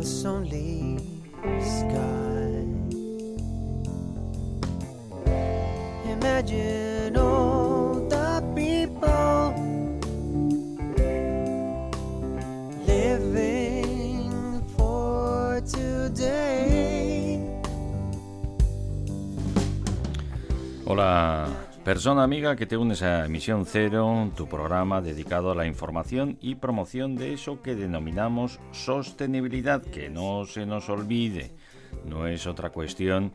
Us only sky. Persona amiga que te unes a Emisión Cero, tu programa dedicado a la información y promoción de eso que denominamos sostenibilidad, que no se nos olvide, no es otra cuestión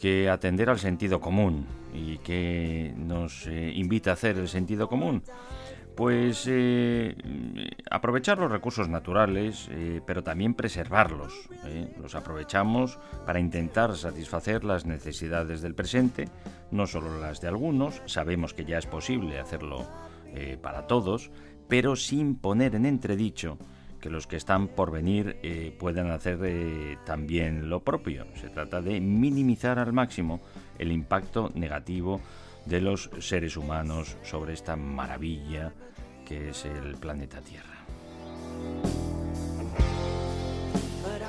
que atender al sentido común y que nos eh, invita a hacer el sentido común. Pues eh, aprovechar los recursos naturales, eh, pero también preservarlos. ¿eh? Los aprovechamos para intentar satisfacer las necesidades del presente, no solo las de algunos, sabemos que ya es posible hacerlo para todos, pero sin poner en entredicho que los que están por venir puedan hacer también lo propio. Se trata de minimizar al máximo el impacto negativo de los seres humanos sobre esta maravilla que es el planeta Tierra.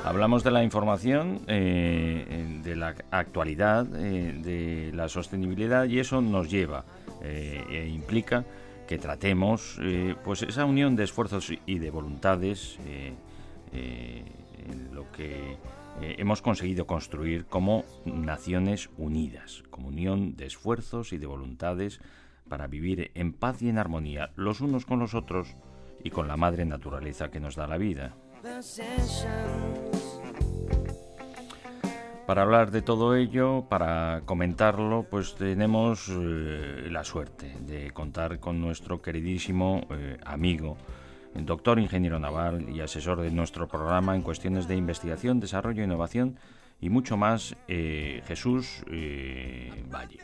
Hablamos de la información, eh, de la actualidad, eh, de la sostenibilidad y eso nos lleva eh, e implica que tratemos eh, pues esa unión de esfuerzos y de voluntades eh, eh, en lo que eh, hemos conseguido construir como Naciones Unidas, como unión de esfuerzos y de voluntades para vivir en paz y en armonía los unos con los otros y con la madre naturaleza que nos da la vida. Para hablar de todo ello, para comentarlo, pues tenemos eh, la suerte de contar con nuestro queridísimo eh, amigo, el doctor ingeniero naval y asesor de nuestro programa en cuestiones de investigación, desarrollo, innovación y mucho más, eh, Jesús eh, Valle.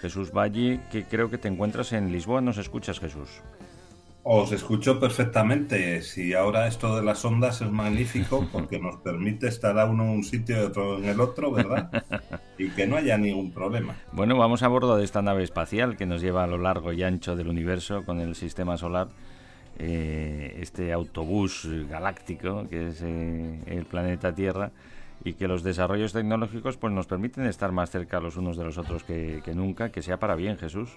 Jesús Valle, que creo que te encuentras en Lisboa, ¿nos escuchas Jesús? Os escucho perfectamente. Si ahora esto de las ondas es magnífico porque nos permite estar a uno en un sitio y otro en el otro, ¿verdad? Y que no haya ningún problema. Bueno, vamos a bordo de esta nave espacial que nos lleva a lo largo y ancho del universo con el sistema solar. Eh, este autobús galáctico que es eh, el planeta Tierra y que los desarrollos tecnológicos pues nos permiten estar más cerca los unos de los otros que, que nunca, que sea para bien, Jesús.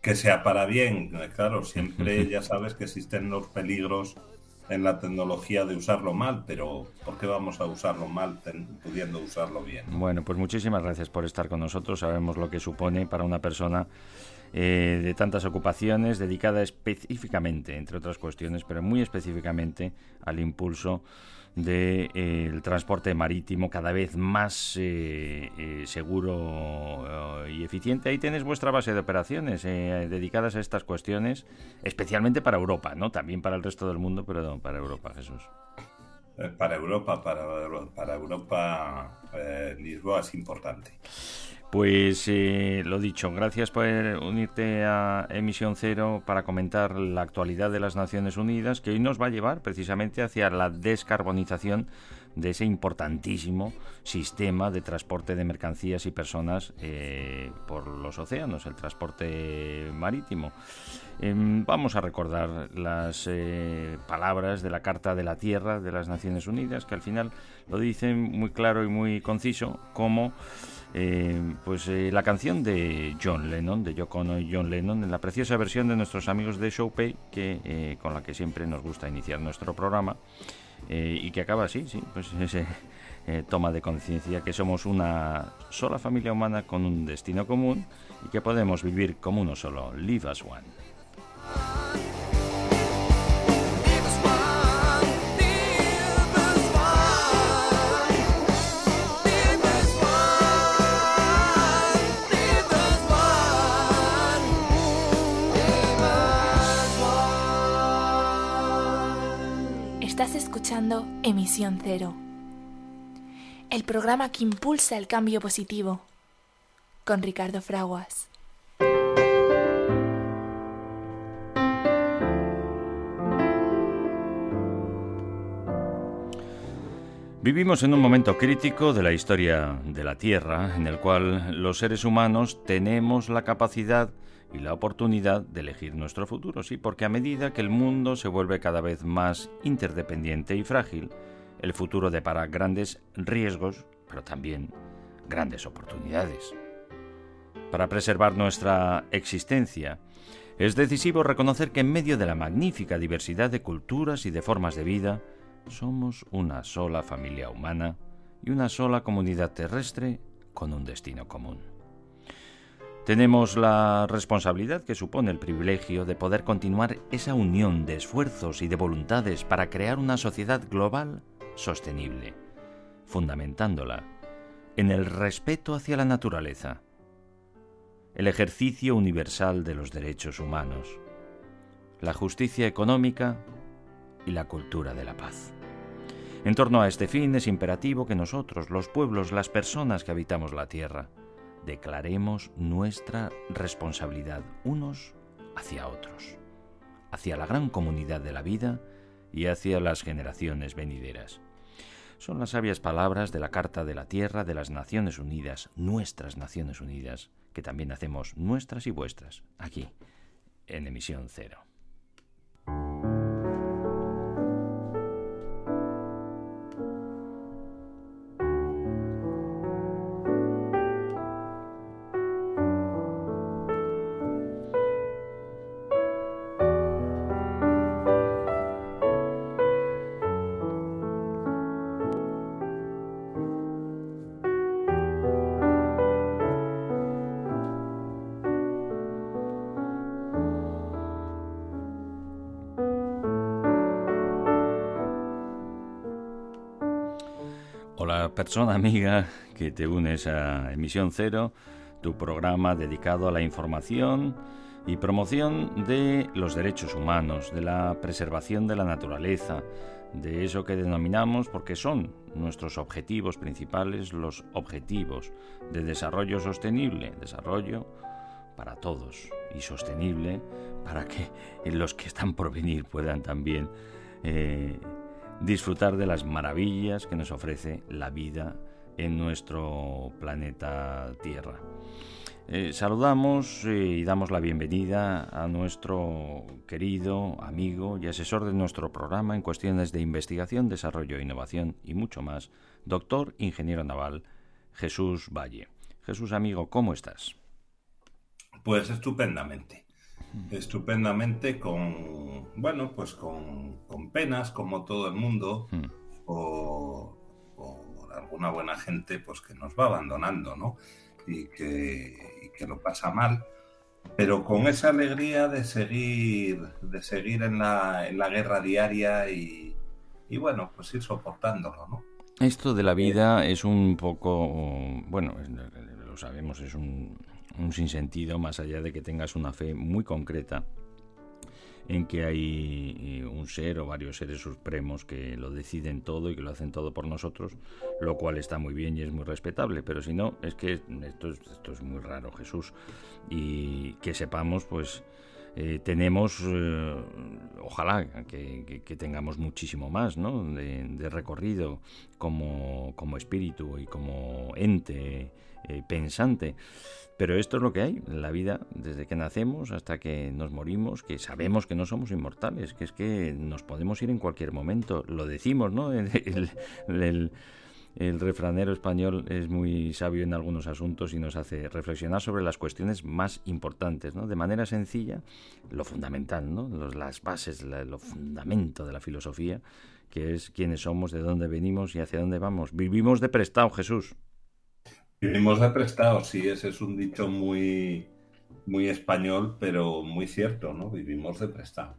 Que sea para bien, eh, claro, siempre ya sabes que existen los peligros en la tecnología de usarlo mal, pero ¿por qué vamos a usarlo mal ten- pudiendo usarlo bien? Bueno, pues muchísimas gracias por estar con nosotros. Sabemos lo que supone para una persona eh, de tantas ocupaciones, dedicada específicamente, entre otras cuestiones, pero muy específicamente al impulso del transporte marítimo cada vez más eh, eh, seguro eh, y eficiente. Ahí tenéis vuestra base de operaciones eh, dedicadas a estas cuestiones, especialmente para Europa, ¿no? También para el resto del mundo, pero para Europa, Jesús. Eh, Para Europa, para, para Europa, eh, Lisboa es importante. Pues eh, lo dicho, gracias por unirte a Emisión Cero para comentar la actualidad de las Naciones Unidas, que hoy nos va a llevar precisamente hacia la descarbonización de ese importantísimo sistema de transporte de mercancías y personas eh, por los océanos, el transporte marítimo. Em, vamos a recordar las eh, palabras de la Carta de la Tierra de las Naciones Unidas, que al final lo dicen muy claro y muy conciso, como eh, pues eh, la canción de John Lennon, de Yoko Ono y John Lennon, en la preciosa versión de nuestros amigos de Showpay, que, eh, con la que siempre nos gusta iniciar nuestro programa, eh, y que acaba así, sí, pues ese eh, toma de conciencia que somos una sola familia humana con un destino común y que podemos vivir como uno solo. Live as one. Estás escuchando Emisión Cero, el programa que impulsa el cambio positivo, con Ricardo Fraguas. Vivimos en un momento crítico de la historia de la Tierra en el cual los seres humanos tenemos la capacidad y la oportunidad de elegir nuestro futuro, sí, porque a medida que el mundo se vuelve cada vez más interdependiente y frágil, el futuro depara grandes riesgos, pero también grandes oportunidades. Para preservar nuestra existencia, es decisivo reconocer que en medio de la magnífica diversidad de culturas y de formas de vida, somos una sola familia humana y una sola comunidad terrestre con un destino común. Tenemos la responsabilidad que supone el privilegio de poder continuar esa unión de esfuerzos y de voluntades para crear una sociedad global sostenible, fundamentándola en el respeto hacia la naturaleza, el ejercicio universal de los derechos humanos, la justicia económica y la cultura de la paz. En torno a este fin es imperativo que nosotros, los pueblos, las personas que habitamos la tierra, declaremos nuestra responsabilidad unos hacia otros, hacia la gran comunidad de la vida y hacia las generaciones venideras. Son las sabias palabras de la Carta de la Tierra de las Naciones Unidas, nuestras Naciones Unidas, que también hacemos nuestras y vuestras, aquí, en emisión cero. Persona amiga que te unes a Emisión Cero, tu programa dedicado a la información y promoción de los derechos humanos, de la preservación de la naturaleza, de eso que denominamos, porque son nuestros objetivos principales, los objetivos de desarrollo sostenible, desarrollo para todos y sostenible para que los que están por venir puedan también eh, disfrutar de las maravillas que nos ofrece la vida en nuestro planeta Tierra. Eh, saludamos eh, y damos la bienvenida a nuestro querido amigo y asesor de nuestro programa en cuestiones de investigación, desarrollo, innovación y mucho más, doctor ingeniero naval Jesús Valle. Jesús amigo, ¿cómo estás? Pues estupendamente. Estupendamente con, bueno, pues con, con penas, como todo el mundo, Hmm. o, o alguna buena gente pues que nos va abandonando, ¿no? Y que, y que lo pasa mal, pero con esa alegría de seguir, de seguir en la, en la guerra diaria y, y bueno, pues ir soportándolo, ¿no? Esto de la vida es un poco, bueno, lo sabemos, es un, un sinsentido, más allá de que tengas una fe muy concreta en que hay eh, un ser o varios seres supremos que lo deciden todo y que lo hacen todo por nosotros, lo cual está muy bien y es muy respetable, pero si no, es que esto es, esto es muy raro, Jesús, y que sepamos, pues, eh, tenemos, eh, ojalá que, tengamos muchísimo más ¿no? de, de recorrido como, como espíritu y como ente pensante. Pero esto es lo que hay, la vida desde que nacemos hasta que nos morimos, que sabemos que no somos inmortales, que es que nos podemos ir en cualquier momento. Lo decimos, ¿no? El, refranero español es muy sabio en algunos asuntos y nos hace reflexionar sobre las cuestiones más importantes, ¿no? De manera sencilla, lo fundamental, ¿no? Los- las bases, lo fundamento de la filosofía, que es quiénes somos, de dónde venimos y hacia dónde vamos. Vivimos de prestado, Jesús. Vivimos de prestados, sí, ese es un dicho muy, muy español, pero muy cierto, ¿no? Vivimos de prestado.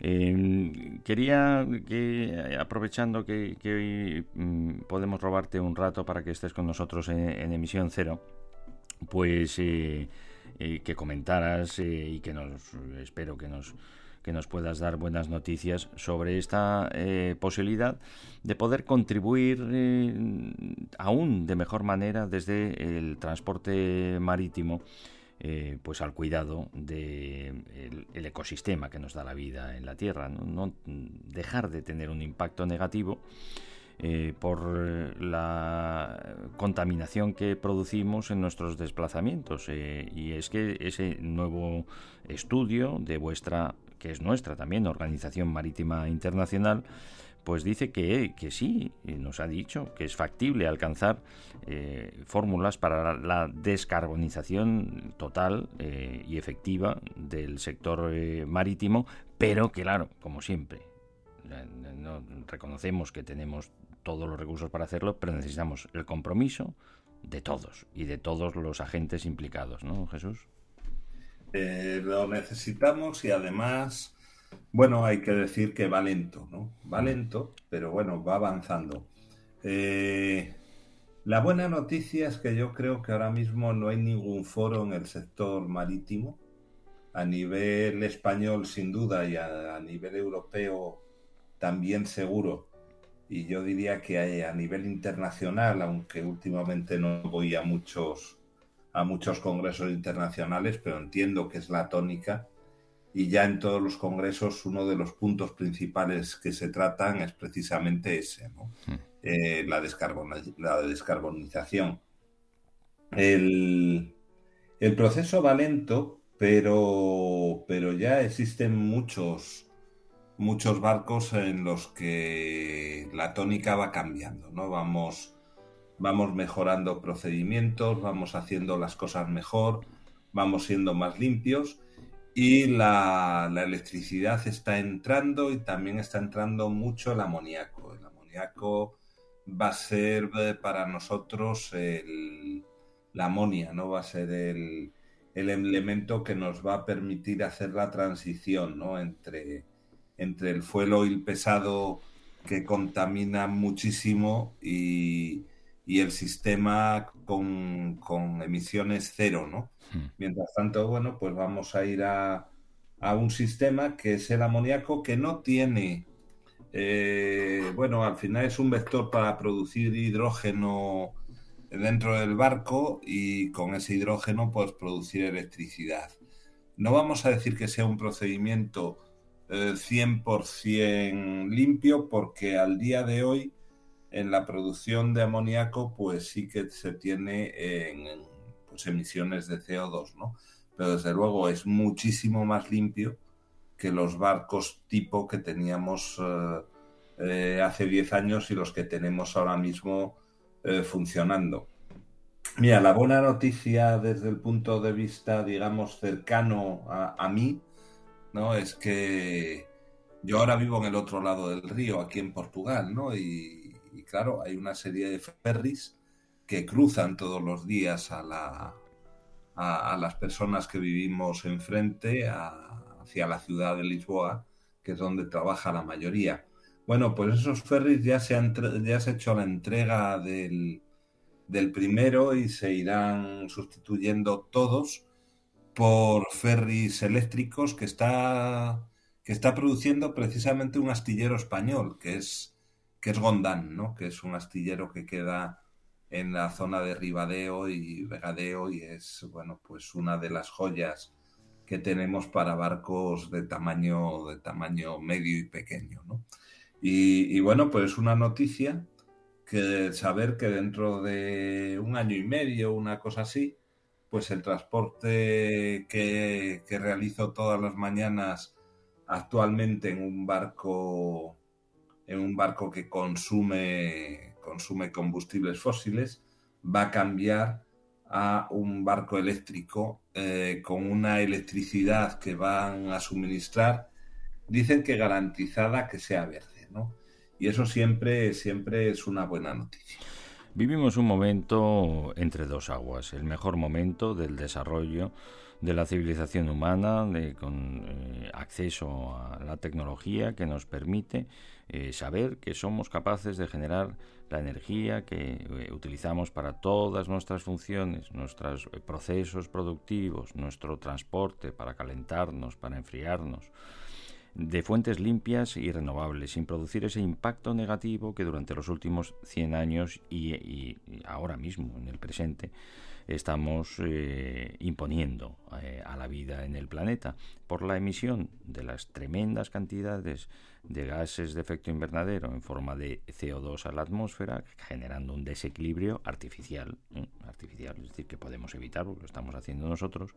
Eh, quería que, aprovechando que, hoy mm, podemos robarte un rato para que estés con nosotros en, en emisión cero, pues eh, eh, que comentaras eh, y que nos, espero que nos, que nos puedas dar buenas noticias sobre esta eh, posibilidad de poder contribuir eh, aún de mejor manera desde el transporte marítimo eh, pues al cuidado del de el ecosistema que nos da la vida en la Tierra, no, dejar de tener un impacto negativo por la contaminación que producimos en nuestros desplazamientos. Y es que ese nuevo estudio de vuestra, que es nuestra también, Organización Marítima Internacional, pues dice que, que sí, nos ha dicho que es factible alcanzar eh, fórmulas para la descarbonización total eh, y efectiva del sector eh, marítimo, pero que claro, como siempre, no, reconocemos que tenemos todos los recursos para hacerlo, pero necesitamos el compromiso de todos y de todos los agentes implicados, ¿no, Jesús? Eh, lo necesitamos y además, bueno, hay que decir que va lento, ¿no? Va lento, pero bueno, va avanzando. Eh, la buena noticia es que yo creo que ahora mismo no hay ningún foro en el sector marítimo, a nivel español sin duda y a, nivel europeo también seguro, y yo diría que a nivel internacional, aunque últimamente no voy a muchos a muchos congresos internacionales, pero entiendo que es la tónica. Y ya en todos los congresos uno de los puntos principales que se tratan es precisamente ese, ¿no? eh, la, descarboniz la, descarbonización. El, el, proceso va lento, pero, pero ya existen muchos, muchos barcos en los que la tónica va cambiando, ¿no? Vamos, vamos mejorando procedimientos, vamos haciendo las cosas mejor, vamos siendo más limpios y la, electricidad está entrando y también está entrando mucho el amoníaco. El amoníaco va a ser para nosotros la amonia, ¿no? Va a ser el, el, elemento que nos va a permitir hacer la transición, ¿no? Entre, entre el fuel oil pesado que contamina muchísimo y, y el sistema con, con, emisiones cero, ¿no? Hmm. Mientras tanto, bueno, pues vamos a ir a, a un sistema que es el amoníaco que no tiene, eh, bueno, al final es un vector para producir hidrógeno dentro del barco y con ese hidrógeno pues producir electricidad. No vamos a decir que sea un procedimiento eh, 100% limpio porque al día de hoy en la producción de amoníaco, pues sí que se tiene en pues, emisiones de CO2, ¿no? Pero desde luego es muchísimo más limpio que los barcos tipo que teníamos eh, eh, hace 10 años y los que tenemos ahora mismo eh, funcionando. Mira, la buena noticia desde el punto de vista, digamos, cercano a, a mí, ¿no? Es que yo ahora vivo en el otro lado del río, aquí en Portugal, ¿no? Y, y claro, hay una serie de ferries que cruzan todos los días a, la, a, las personas que vivimos enfrente a, hacia la ciudad de Lisboa, que es donde trabaja la mayoría. Bueno, pues esos ferries ya se, han, ya se ha hecho la entrega del, del primero y se irán sustituyendo todos por ferries eléctricos que está, que está produciendo precisamente un astillero español, que es es Gondán, ¿no? que es un astillero que queda en la zona de Ribadeo y Vegadeo y es bueno pues una de las joyas que tenemos para barcos de tamaño de tamaño medio y pequeño, ¿no? Y, bueno, pues una noticia que saber que dentro de un año y medio, una cosa así, pues el transporte que realizo todas las mañanas actualmente en un barco en un barco que consume, consume combustibles fósiles, va a cambiar a un barco eléctrico eh, con una electricidad que van a suministrar, dicen que garantizada que sea verde, ¿no? Y eso siempre, siempre es una buena noticia. Vivimos un momento entre dos aguas, el mejor momento del desarrollo de la civilización humana, de, con eh, acceso a la tecnología que nos permite eh, saber que somos capaces de generar la energía que eh, utilizamos para todas nuestras funciones, nuestros eh, procesos productivos, nuestro transporte para calentarnos, para enfriarnos. de fuentes limpias y renovables, sin producir ese impacto negativo que durante los últimos 100 años y, y ahora mismo, en el presente, estamos eh, imponiendo eh, a la vida en el planeta por la emisión de las tremendas cantidades de gases de efecto invernadero en forma de CO2 a la atmósfera, generando un desequilibrio artificial, ¿eh? artificial, es decir, que podemos evitar porque lo estamos haciendo nosotros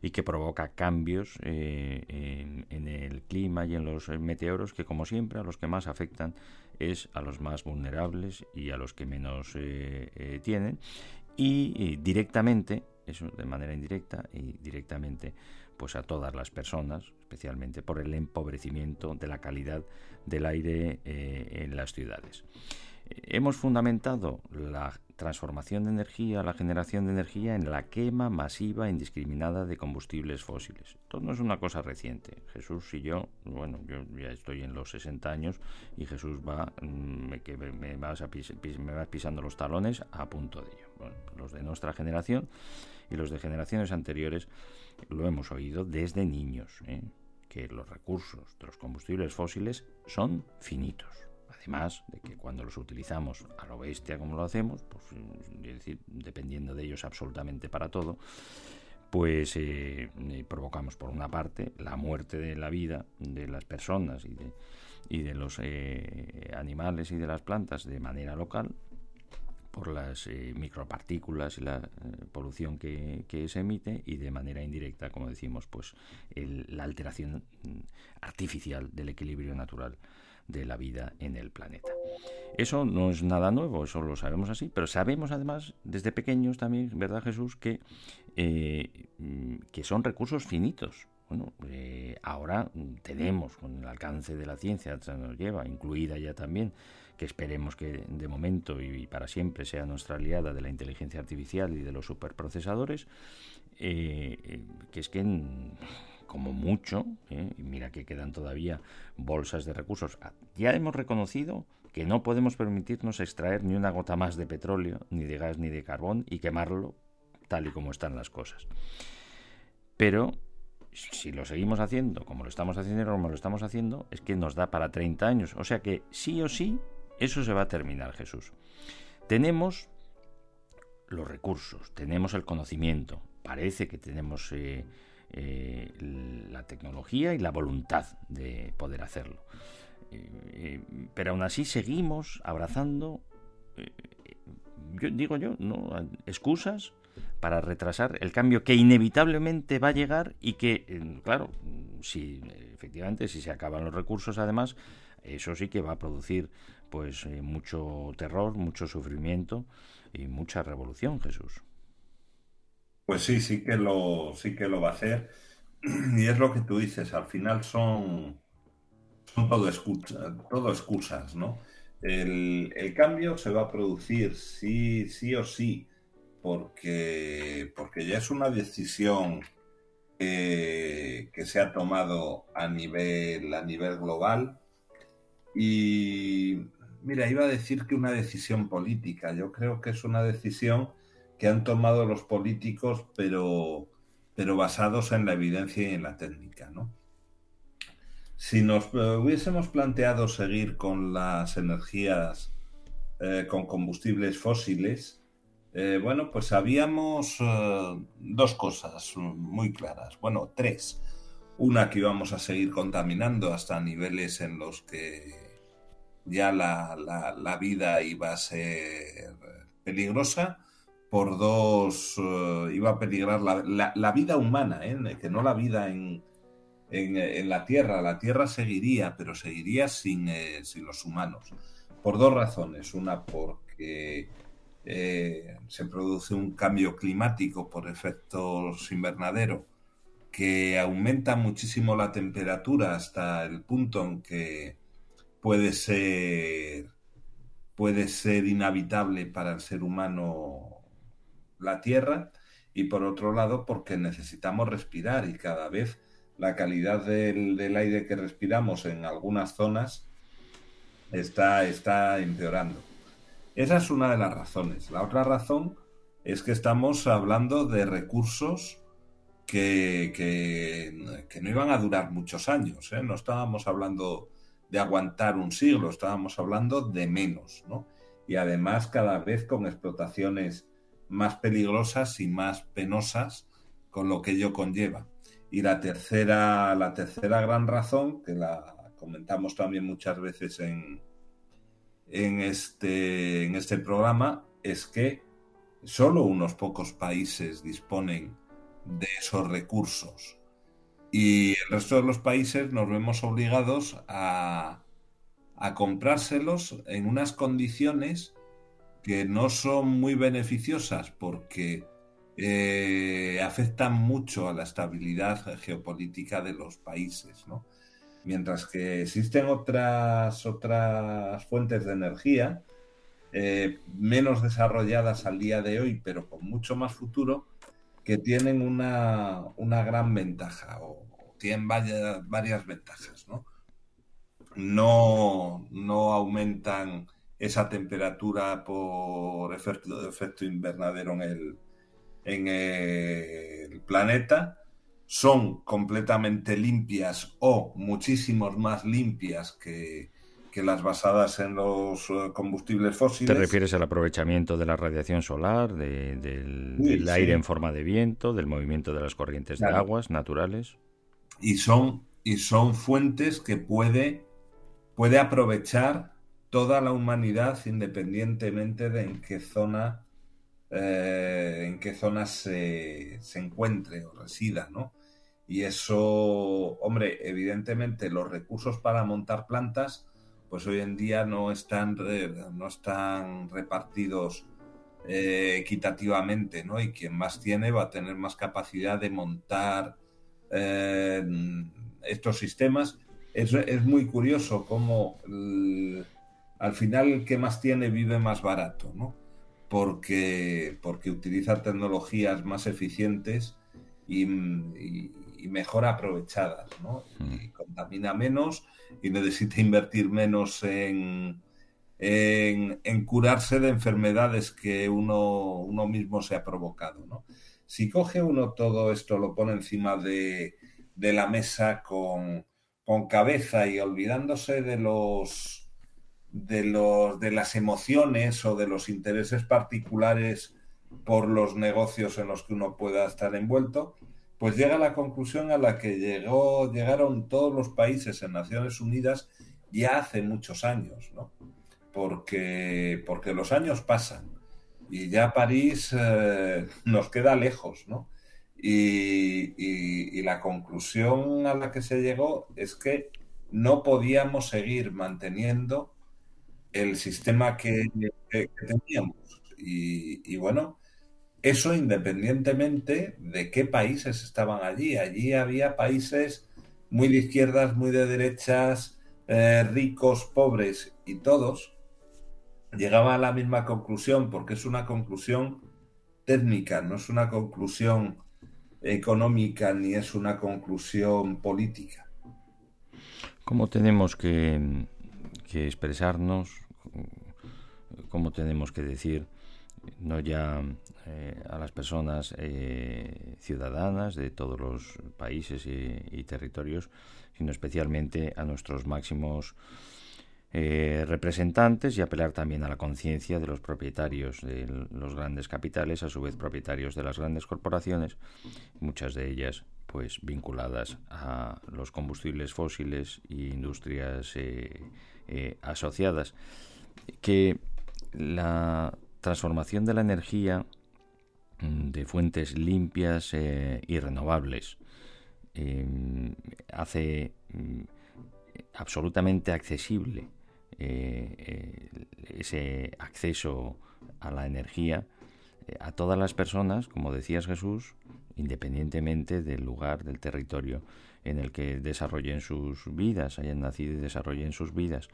y que provoca cambios en, en, el clima y en los meteoros que, como siempre, a los que más afectan es a los más vulnerables y a los que menos tienen y, directamente, eso de manera indirecta y directamente, pues a todas las personas, especialmente por el empobrecimiento de la calidad del aire eh, en las ciudades. Hemos fundamentado la transformación de energía, la generación de energía en la quema masiva e indiscriminada de combustibles fósiles. Esto no es una cosa reciente. Jesús y yo, bueno, yo ya estoy en los 60 años y Jesús va, mm, me, que me, vas, a pis, me vas pisando los talones a punto de ello. Bueno, los de nuestra generación y los de generaciones anteriores lo hemos oído desde niños, ¿eh? que los recursos de los combustibles fósiles son finitos Además de que cuando los utilizamos a lo bestia como lo hacemos, pues, es decir, dependiendo de ellos absolutamente para todo, pues eh, eh, provocamos por una parte la muerte de la vida de las personas y de, los animales y de las plantas de manera local por las eh, micropartículas y la eh, polución que, se emite y de manera indirecta, como decimos, pues el, la alteración mm, artificial del equilibrio natural de la vida en el planeta. Eso no es nada nuevo, eso lo sabemos así, pero sabemos además desde pequeños también, ¿verdad Jesús?, que, eh, que son recursos finitos. Bueno, ahora tenemos, con el alcance de la ciencia, se nos lleva, incluida ya también, que esperemos que de momento y para siempre sea nuestra aliada de la inteligencia artificial y de los superprocesadores, eh, eh que es que como mucho, ¿eh? mira que quedan todavía bolsas de recursos, ah, ya hemos reconocido que no podemos permitirnos extraer ni una gota más de petróleo, ni de gas, ni de carbón y quemarlo tal y como están las cosas. Pero si lo seguimos haciendo como lo estamos haciendo como lo estamos haciendo, es que nos da para 30 años. O sea que sí o sí, eso se va a terminar, Jesús. Tenemos los recursos, tenemos el conocimiento, parece que tenemos eh, eh, la tecnología y la voluntad de poder hacerlo. Eh, pero aún así seguimos abrazando, yo digo yo, no excusas para retrasar el cambio que inevitablemente va a llegar y que, claro, si efectivamente si se acaban los recursos, además, eso sí que va a producir pues mucho terror, mucho sufrimiento y mucha revolución, Jesús. Pues sí, sí que lo, sí que lo va a hacer. Y es lo que tú dices, al final son, son todo, escucha, todo excusas, ¿no? El, el, cambio se va a producir sí, sí o sí, porque, porque ya es una decisión eh, que se ha tomado a nivel, a nivel global. Y mira, iba a decir que una decisión política, yo creo que es una decisión que han tomado los políticos, pero, pero basados en la evidencia y en la técnica. Si nos hubiésemos planteado seguir con las energías eh, con combustibles fósiles, eh, bueno, pues habíamos eh, dos cosas muy claras, bueno, tres. Una que íbamos a seguir contaminando hasta niveles en los que ya la, la, vida iba a ser peligrosa por dos, uh, iba a peligrar la, la, vida humana, ¿eh? que no la vida en, en, en, la Tierra. La Tierra seguiría, pero seguiría sin, eh, sin los humanos. Por dos razones. Una, porque eh, se produce un cambio climático por efectos invernadero que aumenta muchísimo la temperatura hasta el punto en que puede ser puede ser inhabitable para el ser humano la tierra y por otro lado porque necesitamos respirar y cada vez la calidad del, del aire que respiramos en algunas zonas está, está empeorando. Esa es una de las razones. La otra razón es que estamos hablando de recursos que, que, no iban a durar muchos años. ¿eh? No estábamos hablando de aguantar un siglo, estábamos hablando de menos, ¿no? Y además cada vez con explotaciones más peligrosas y más penosas, con lo que ello conlleva. Y la tercera, la tercera gran razón, que la comentamos también muchas veces en, en, este, en este programa, es que solo unos pocos países disponen de esos recursos. Y el resto de los países nos vemos obligados a, comprárselos en unas condiciones que no son muy beneficiosas porque eh, afectan mucho a la estabilidad geopolítica de los países, ¿no? Mientras que existen otras, otras fuentes de energía eh, menos desarrolladas al día de hoy, pero con mucho más futuro, que tienen una, una gran ventaja o, tienen varias, varias ventajas, ¿no? No, no aumentan esa temperatura por efecto, efecto invernadero en el, en el planeta, son completamente limpias o muchísimos más limpias que, que las basadas en los eh, combustibles fósiles. ¿Te refieres al aprovechamiento de la radiación solar, de- del, Sí, del sí. aire en forma de viento, del movimiento de las corrientes de aguas naturales? y son, y son fuentes que puede, puede aprovechar toda la humanidad independientemente de en qué zona, eh, en qué zona se, se encuentre o resida, ¿no? Y eso, hombre, evidentemente los recursos para montar plantas, pues hoy en día no están, no están repartidos eh, equitativamente, ¿no? Y quien más tiene va a tener más capacidad de montar eh, estos sistemas. Es, es muy curioso cómo el- al final el que más tiene vive más barato, ¿no? Porque, porque utiliza tecnologías más eficientes y- y mejor aprovechadas, ¿no? Y contamina menos y necesita invertir menos en, en, en curarse de enfermedades que uno, uno mismo se ha provocado, ¿no? Si coge uno todo esto, lo pone encima de, de la mesa con, con cabeza y olvidándose de los de los de las emociones o de los intereses particulares por los negocios en los que uno pueda estar envuelto, pues llega a la conclusión a la que llegaron todos los países en Naciones Unidas ya hace muchos años, ¿no? Porque, porque los años pasan y ya París eh, nos queda lejos, ¿no? Y, la conclusión a la que se llegó es que no podíamos seguir manteniendo el sistema que, teníamos. Y bueno, eso independientemente de qué países estaban allí. Allí había países muy de izquierdas, muy de derechas, eh, ricos, pobres y todos llegaban a la misma conclusión porque es una conclusión técnica, no es una conclusión económica ni es una conclusión política. ¿Cómo tenemos que expresarnos? ¿Cómo tenemos que decir? No ya eh, a las personas eh, ciudadanas de todos los países y, territorios, sino especialmente a nuestros máximos eh, representantes y apelar también a la conciencia de los propietarios de los grandes capitales, a su vez propietarios de las grandes corporaciones, muchas de ellas pues vinculadas a los combustibles fósiles e industrias asociadas, que la transformación de la energía mm, de fuentes limpias eh, y renovables. Eh, hace mm, absolutamente accesible eh, eh, ese acceso a la energía a todas las personas, como decías Jesús, independientemente del lugar, del territorio en el que desarrollen sus vidas, hayan nacido y desarrollen sus vidas,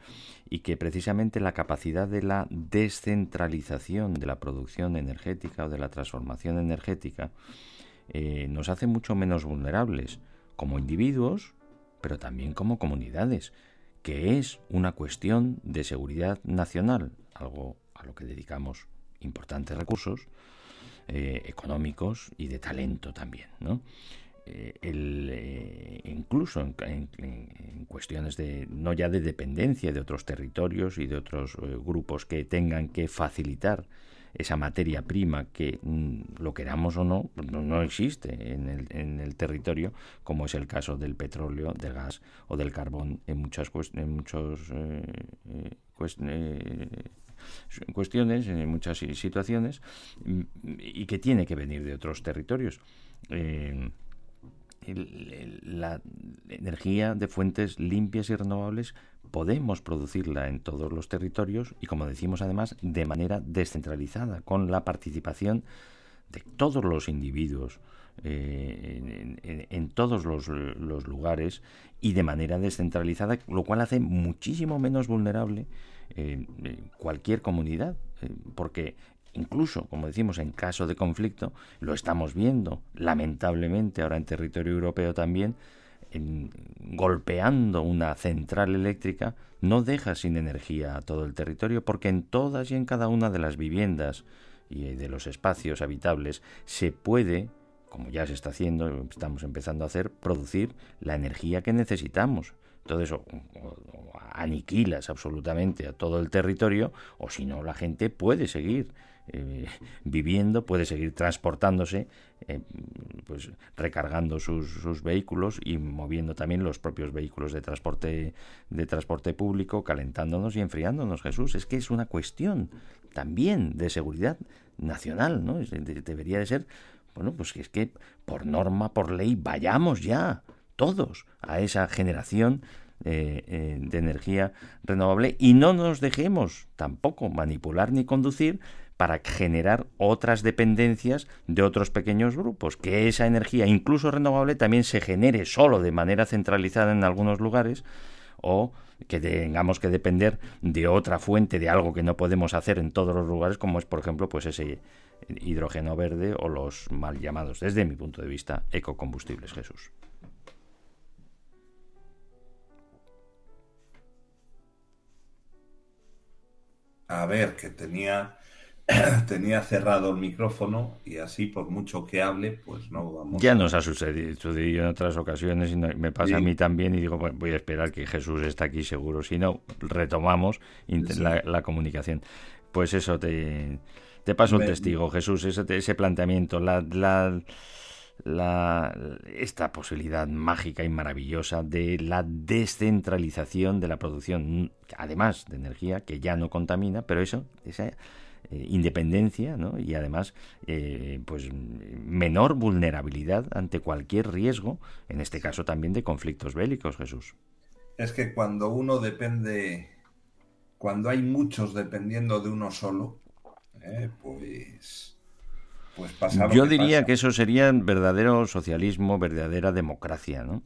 y que precisamente la capacidad de la descentralización de la producción energética o de la transformación energética eh, nos hace mucho menos vulnerables como individuos, pero también como comunidades, que es una cuestión de seguridad nacional, algo a lo que dedicamos importantes recursos eh, económicos y de talento también, ¿no? Eh, el, eh, incluso en, cuestiones de no ya de dependencia de otros territorios y de otros eh, grupos que tengan que facilitar esa materia prima que mm, lo queramos o no pues no, no existe en el, en el territorio como es el caso del petróleo del gas o del carbón en muchas en muchos eh, cues- cuestiones en muchas si- situaciones mm, y que tiene que venir de otros territorios la energía de fuentes limpias y renovables podemos producirla en todos los territorios y como decimos además de manera descentralizada con la participación de todos los individuos eh, en, todos los, lugares y de manera descentralizada, lo cual hace muchísimo menos vulnerable eh, eh, cualquier comunidad, porque incluso, como decimos, en caso de conflicto, lo estamos viendo, lamentablemente, ahora en territorio europeo también, en- golpeando una central eléctrica, no deja sin energía a todo el territorio, porque en todas y en cada una de las viviendas y de los espacios habitables se puede, como ya se está haciendo, estamos empezando a hacer, producir la energía que necesitamos. Entonces, o- o aniquilas absolutamente a todo el territorio, o si no, la gente puede seguir eh, viviendo, puede seguir transportándose, eh, pues recargando sus, vehículos y moviendo también los propios vehículos de transporte de transporte público, calentándonos y enfriándonos. Jesús, es que es una cuestión también de seguridad nacional, ¿no? Debería de ser, bueno, pues que es que por norma, por ley, vayamos ya todos a esa generación eh, de energía renovable y no nos dejemos tampoco manipular ni conducir para generar otras dependencias de otros pequeños grupos, que esa energía, incluso renovable, también se genere solo de manera centralizada en algunos lugares o que tengamos que depender de otra fuente, de algo que no podemos hacer en todos los lugares, como es, por ejemplo, pues ese hidrógeno verde o los mal llamados, desde mi punto de vista, ecocombustibles, Jesús. A ver, que tenía, tenía cerrado el micrófono y así por mucho que hable, pues no vamos. Ya nos ha sucedido, en otras ocasiones y no- me pasa a mí también y digo, "Bueno, voy a esperar que Jesús está aquí seguro, si no, retomamos Sí. la, la comunicación. Pues eso, te, te paso un testigo, Jesús, ese, ese planteamiento, la, la, la- esta posibilidad mágica y maravillosa de la descentralización de la producción, además de energía que ya no contamina, pero eso, esa eh, independencia ¿no? y además eh, pues menor vulnerabilidad ante cualquier riesgo, en este caso también de conflictos bélicos, Jesús. Es que cuando uno depende, cuando hay muchos dependiendo de uno solo, eh, pues, pues pasa Yo que diría pasa. que eso sería verdadero socialismo, verdadera democracia, ¿no?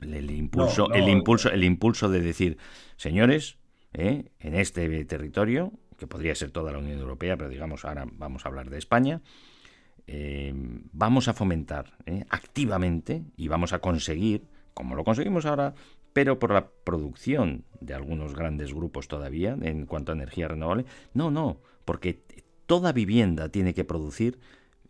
El, el impulso, No, no, el impulso, el impulso de decir, señores, en este territorio, que podría ser toda la Unión Europea, pero digamos ahora vamos a hablar de España, eh, vamos a fomentar ¿eh? activamente y vamos a conseguir, como lo conseguimos ahora, pero por la producción de algunos grandes grupos todavía en cuanto a energía renovable, no, no, porque toda vivienda tiene que producir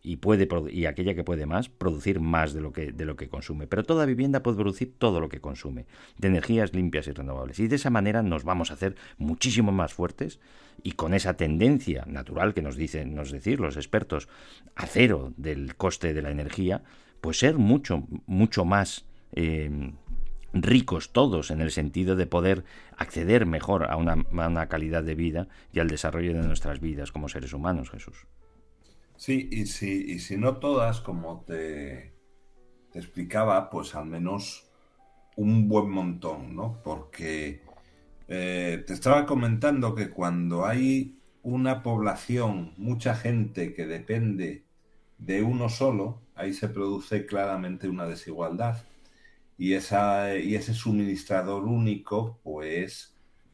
y puede y aquella que puede más producir más de lo que de lo que consume. Pero toda vivienda puede producir todo lo que consume de energías limpias y renovables. Y de esa manera nos vamos a hacer muchísimo más fuertes y con esa tendencia natural que nos dicen nos decir los expertos a cero del coste de la energía pues ser mucho mucho más eh, ricos todos en el sentido de poder acceder mejor a una, a una calidad de vida y al desarrollo de nuestras vidas como seres humanos Jesús Sí, y si, y si no todas, como te, explicaba, pues al menos un buen montón, ¿no? Porque eh, te estaba comentando que cuando hay una población, mucha gente que depende de uno solo, ahí se produce claramente una desigualdad. Y, esa, y ese suministrador único, pues,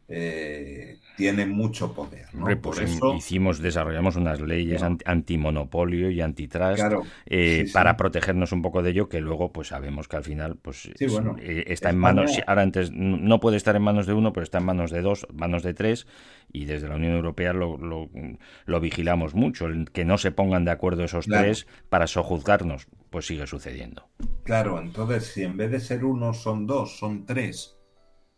eh, tiene mucho poder. ¿no? Hombre, Por pues eso, hicimos, desarrollamos unas leyes anti- antimonopolio y antitrust Claro, eh, sí, sí. para protegernos un poco de ello, que luego pues sabemos que al final pues Sí, es- bueno, eh, está en manos, ahora antes no puede estar en manos de uno, pero está en manos de dos, manos de tres, y desde la Unión Europea lo, lo, lo vigilamos mucho, que no se pongan de acuerdo esos Claro. tres para sojuzgarnos, pues sigue sucediendo. Claro, entonces si en vez de ser uno son dos, son tres,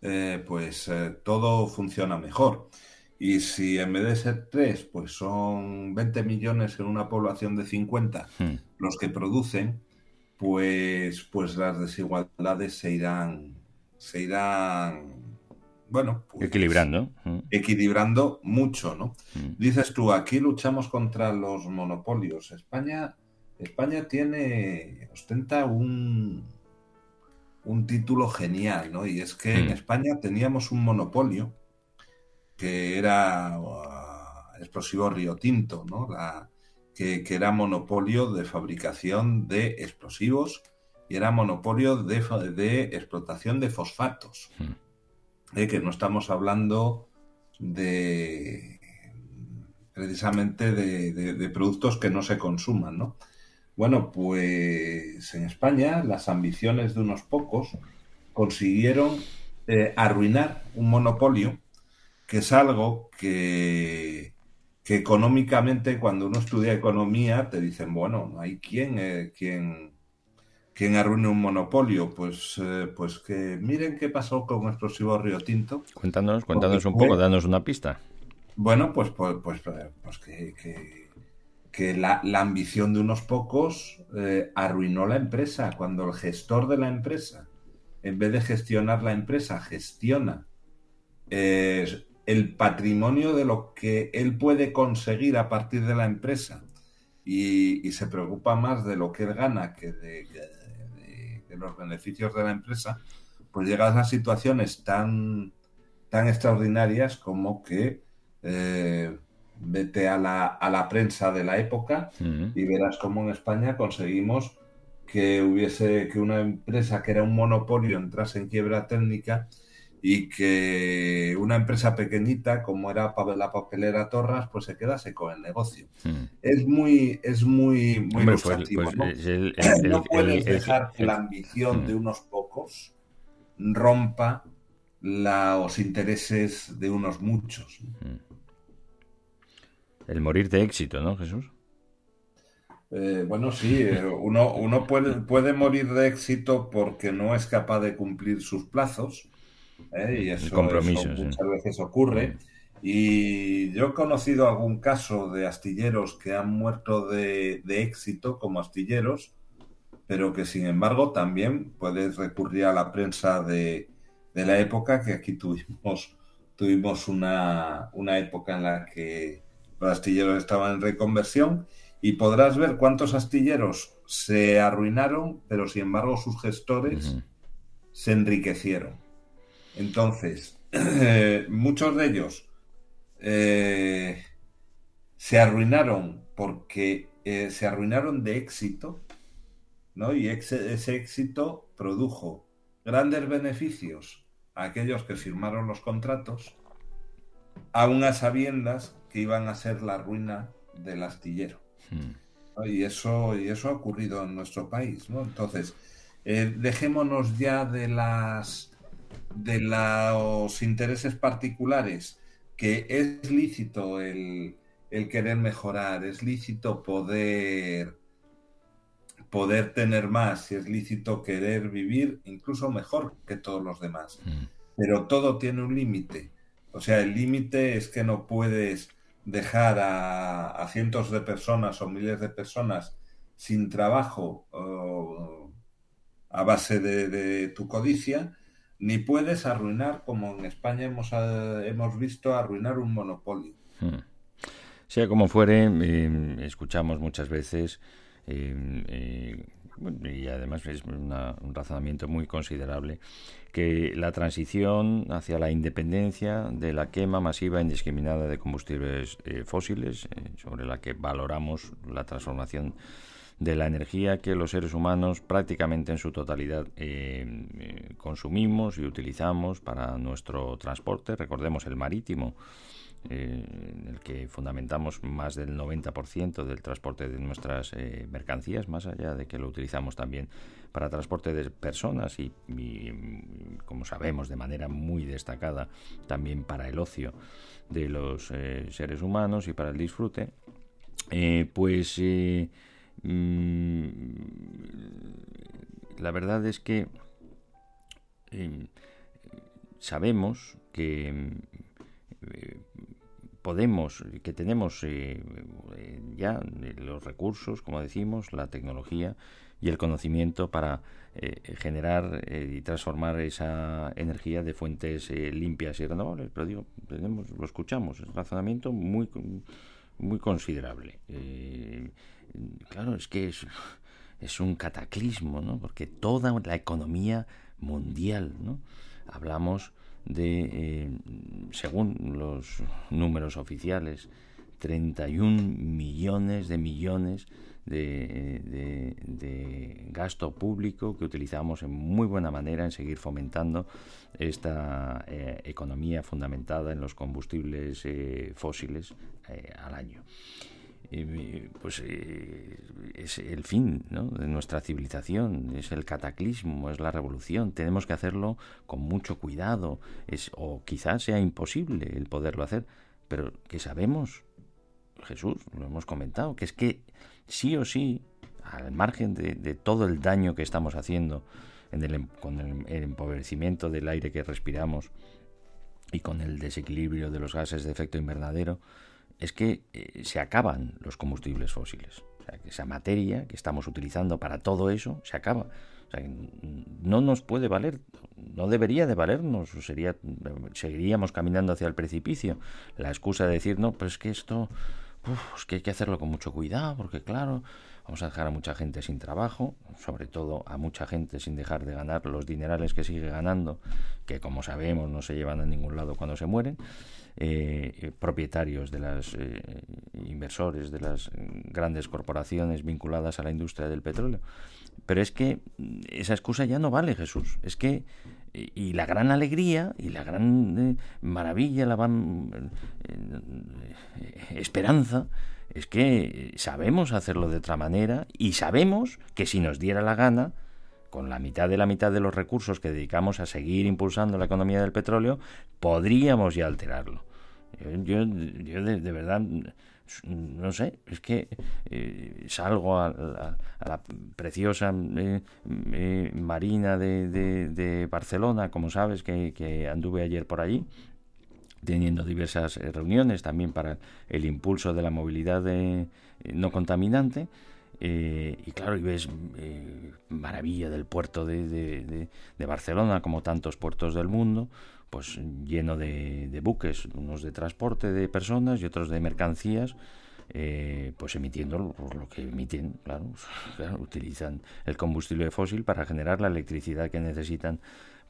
eh, pues eh, todo funciona mejor. Y si en vez de ser tres, pues son 20 millones en una población de 50 Hmm. los que producen, pues, pues las desigualdades se irán, se irán, bueno, pues, Equilibrando. Mm, equilibrando mucho, ¿no? mm. Dices tú, aquí luchamos contra los monopolios. España, España tiene, ostenta un, un título genial, ¿no? Y es que en Mm. España teníamos un monopolio que era uh, explosivo Río Tinto, ¿no? La, que, que era monopolio de fabricación de explosivos y era monopolio de, de explotación de fosfatos. Mm. Eh, que no estamos hablando de precisamente de, de- de productos que no se consuman, ¿no? Bueno, pues en España las ambiciones de unos pocos consiguieron eh, arruinar un monopolio que es algo que, que económicamente cuando uno estudia economía te dicen, bueno, no hay quien, eh, quien, quien arruine un monopolio. Pues, eh, pues que miren qué pasó con Explosivo Río Tinto. Cuéntanos, cuéntanos un poco, danos una pista. Bueno, pues, pues, pues, pues que, que- que la, la ambición de unos pocos eh, arruinó la empresa. Cuando el gestor de la empresa, en vez de gestionar la empresa, gestiona eh, el patrimonio de lo que él puede conseguir a partir de la empresa y, se preocupa más de lo que él gana que de los beneficios de la empresa, pues llegas a situaciones tan, tan extraordinarias como que eh, vete a la, a la prensa de la época y verás cómo en España conseguimos que hubiese que una empresa que era un monopolio entrase en quiebra técnica y que una empresa pequeñita como era la papelera Torras pues se quedase con el negocio. Mm. Es muy es muy muy Hombre, pues, ilustrativo, pues, ¿no? es el- el- el- no puedes el- dejar que la ambición de unos pocos rompa los intereses de unos muchos. El morir de éxito, ¿no, Jesús? Eh, bueno, sí, eh, uno, uno puede, puede morir de éxito porque no es capaz de cumplir sus plazos, ¿eh? y eso, compromisos, eso sí. muchas veces ocurre. Y yo he conocido algún caso de astilleros que han muerto de, de éxito como astilleros, pero que sin embargo también puedes recurrir a la prensa de, de la época, que aquí tuvimos, tuvimos una, una época en la que los astilleros estaban en reconversión y podrás ver cuántos astilleros se arruinaron, pero sin embargo sus gestores se enriquecieron. Entonces, muchos de ellos eh, se arruinaron porque eh, se arruinaron de éxito, ¿no? Y ex- ese éxito produjo grandes beneficios a aquellos que firmaron los contratos, aún a sabiendas que iban a ser la ruina del astillero. Mm. ¿no? Y eso, y eso ha ocurrido en nuestro país, ¿no? Entonces, eh, dejémonos ya de las de los intereses particulares, que es lícito el, el querer mejorar, es lícito poder poder tener más, y es lícito querer vivir incluso mejor que todos los demás Mm. pero todo tiene un límite. O sea, el límite es que no puedes dejar a, a cientos de personas o miles de personas sin trabajo a base de, tu codicia, ni puedes arruinar, como en España hemos, eh, hemos visto, arruinar un monopolio. Mm. Sea como fuere, eh, escuchamos muchas veces, eh, eh, y además es una- un razonamiento muy considerable, que la transición hacia la independencia de la quema masiva e indiscriminada de combustibles eh, fósiles, eh, sobre la que valoramos la transformación de la energía que los seres humanos prácticamente en su totalidad eh, consumimos y utilizamos para nuestro transporte. Recordemos el marítimo, eh, en el que fundamentamos más del 90% del transporte de nuestras eh, mercancías, más allá de que lo utilizamos también para transporte de personas y, como sabemos, de manera muy destacada también para el ocio de los eh, seres humanos y para el disfrute, pues mm, la verdad es que sabemos que podemos, que tenemos eh, eh, ya los recursos, como decimos, la tecnología y el conocimiento para eh, generar eh, y transformar esa energía de fuentes eh, limpias y renovables. Pero digo, tenemos, lo escuchamos, es un razonamiento muy, muy considerable. Eh, claro, es que es, es un cataclismo, ¿no? Porque toda la economía mundial, ¿no? Hablamos de, eh, según los números oficiales, 31 millones de millones de, de- de gasto público que utilizamos en muy buena manera en seguir fomentando esta eh, economía fundamentada en los combustibles eh, fósiles eh, al año. Pues es el fin de nuestra civilización, es el cataclismo, es la revolución. Tenemos que hacerlo con mucho cuidado, es, o quizás sea imposible el poderlo hacer, pero que sabemos, Jesús, lo hemos comentado, que es que sí o sí, al margen de, todo el daño que estamos haciendo en el, em- con el empobrecimiento del aire que respiramos y con el desequilibrio de los gases de efecto invernadero, es que eh, se acaban los combustibles fósiles. O sea, que esa materia que estamos utilizando para todo eso se acaba. O sea, que no nos puede valer, no debería de valernos, sería, seguiríamos caminando hacia el precipicio. La excusa de decir, no, pues es que esto, uf, es que hay que hacerlo con mucho cuidado, porque claro, vamos a dejar a mucha gente sin trabajo, sobre todo a mucha gente sin dejar de ganar los dinerales que sigue ganando, que como sabemos no se llevan a ningún lado cuando se mueren eh, eh, propietarios de las eh, inversores de las grandes corporaciones vinculadas a la industria del petróleo. Pero es que esa excusa ya no vale, Jesús. Es que y la gran alegría y la gran maravilla, la gran esperanza es que sabemos hacerlo de otra manera y sabemos que si nos diera la gana, con la mitad de la mitad de los recursos que dedicamos a seguir impulsando la economía del petróleo, podríamos ya alterarlo. Yo, yo, yo de, verdad, no sé, es que eh, salgo a, la preciosa eh, eh, marina de, de- Barcelona, como sabes, que anduve ayer por allí, teniendo diversas eh, reuniones también para el impulso de la movilidad eh, no contaminante. eh, y claro, y ves maravilla del puerto de, de- de- Barcelona, como tantos puertos del mundo, pues lleno de, buques, unos de transporte de personas y otros de mercancías, pues emitiendo lo, lo que emiten, claro, utilizan el combustible fósil para generar la electricidad que necesitan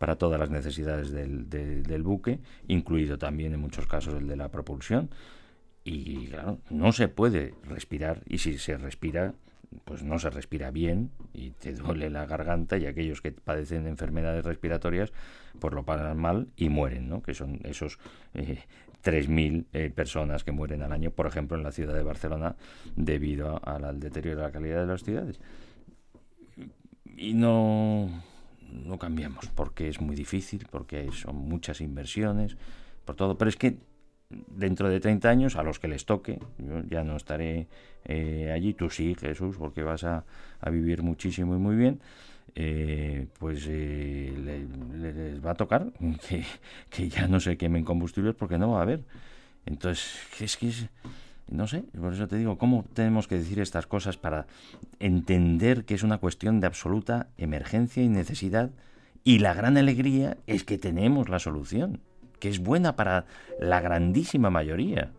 para todas las necesidades del, de- del buque, incluido también en muchos casos el de la propulsión. Y claro, no se puede respirar, y si se respira, pues no se respira bien y te duele la garganta y aquellos que padecen de enfermedades respiratorias pues lo pagan mal y mueren, ¿no? Que son esos eh, 3.000 eh, personas que mueren al año, por ejemplo, en la ciudad de Barcelona debido al deterioro de la calidad de las ciudades. Y no, no cambiamos porque es muy difícil, porque son muchas inversiones, por todo. Pero es que dentro de 30 años, a los que les toque, yo ya no estaré eh, allí, tú sí, Jesús, porque vas a, a vivir muchísimo y muy bien, eh, pues eh, le- le- les va a tocar que, que ya no se quemen combustibles porque no va a haber. Entonces, es que es, no sé, por eso te digo, ¿cómo tenemos que decir estas cosas para entender que es una cuestión de absoluta emergencia y necesidad? Y la gran alegría es que tenemos la solución, que es buena para la grandísima mayoría.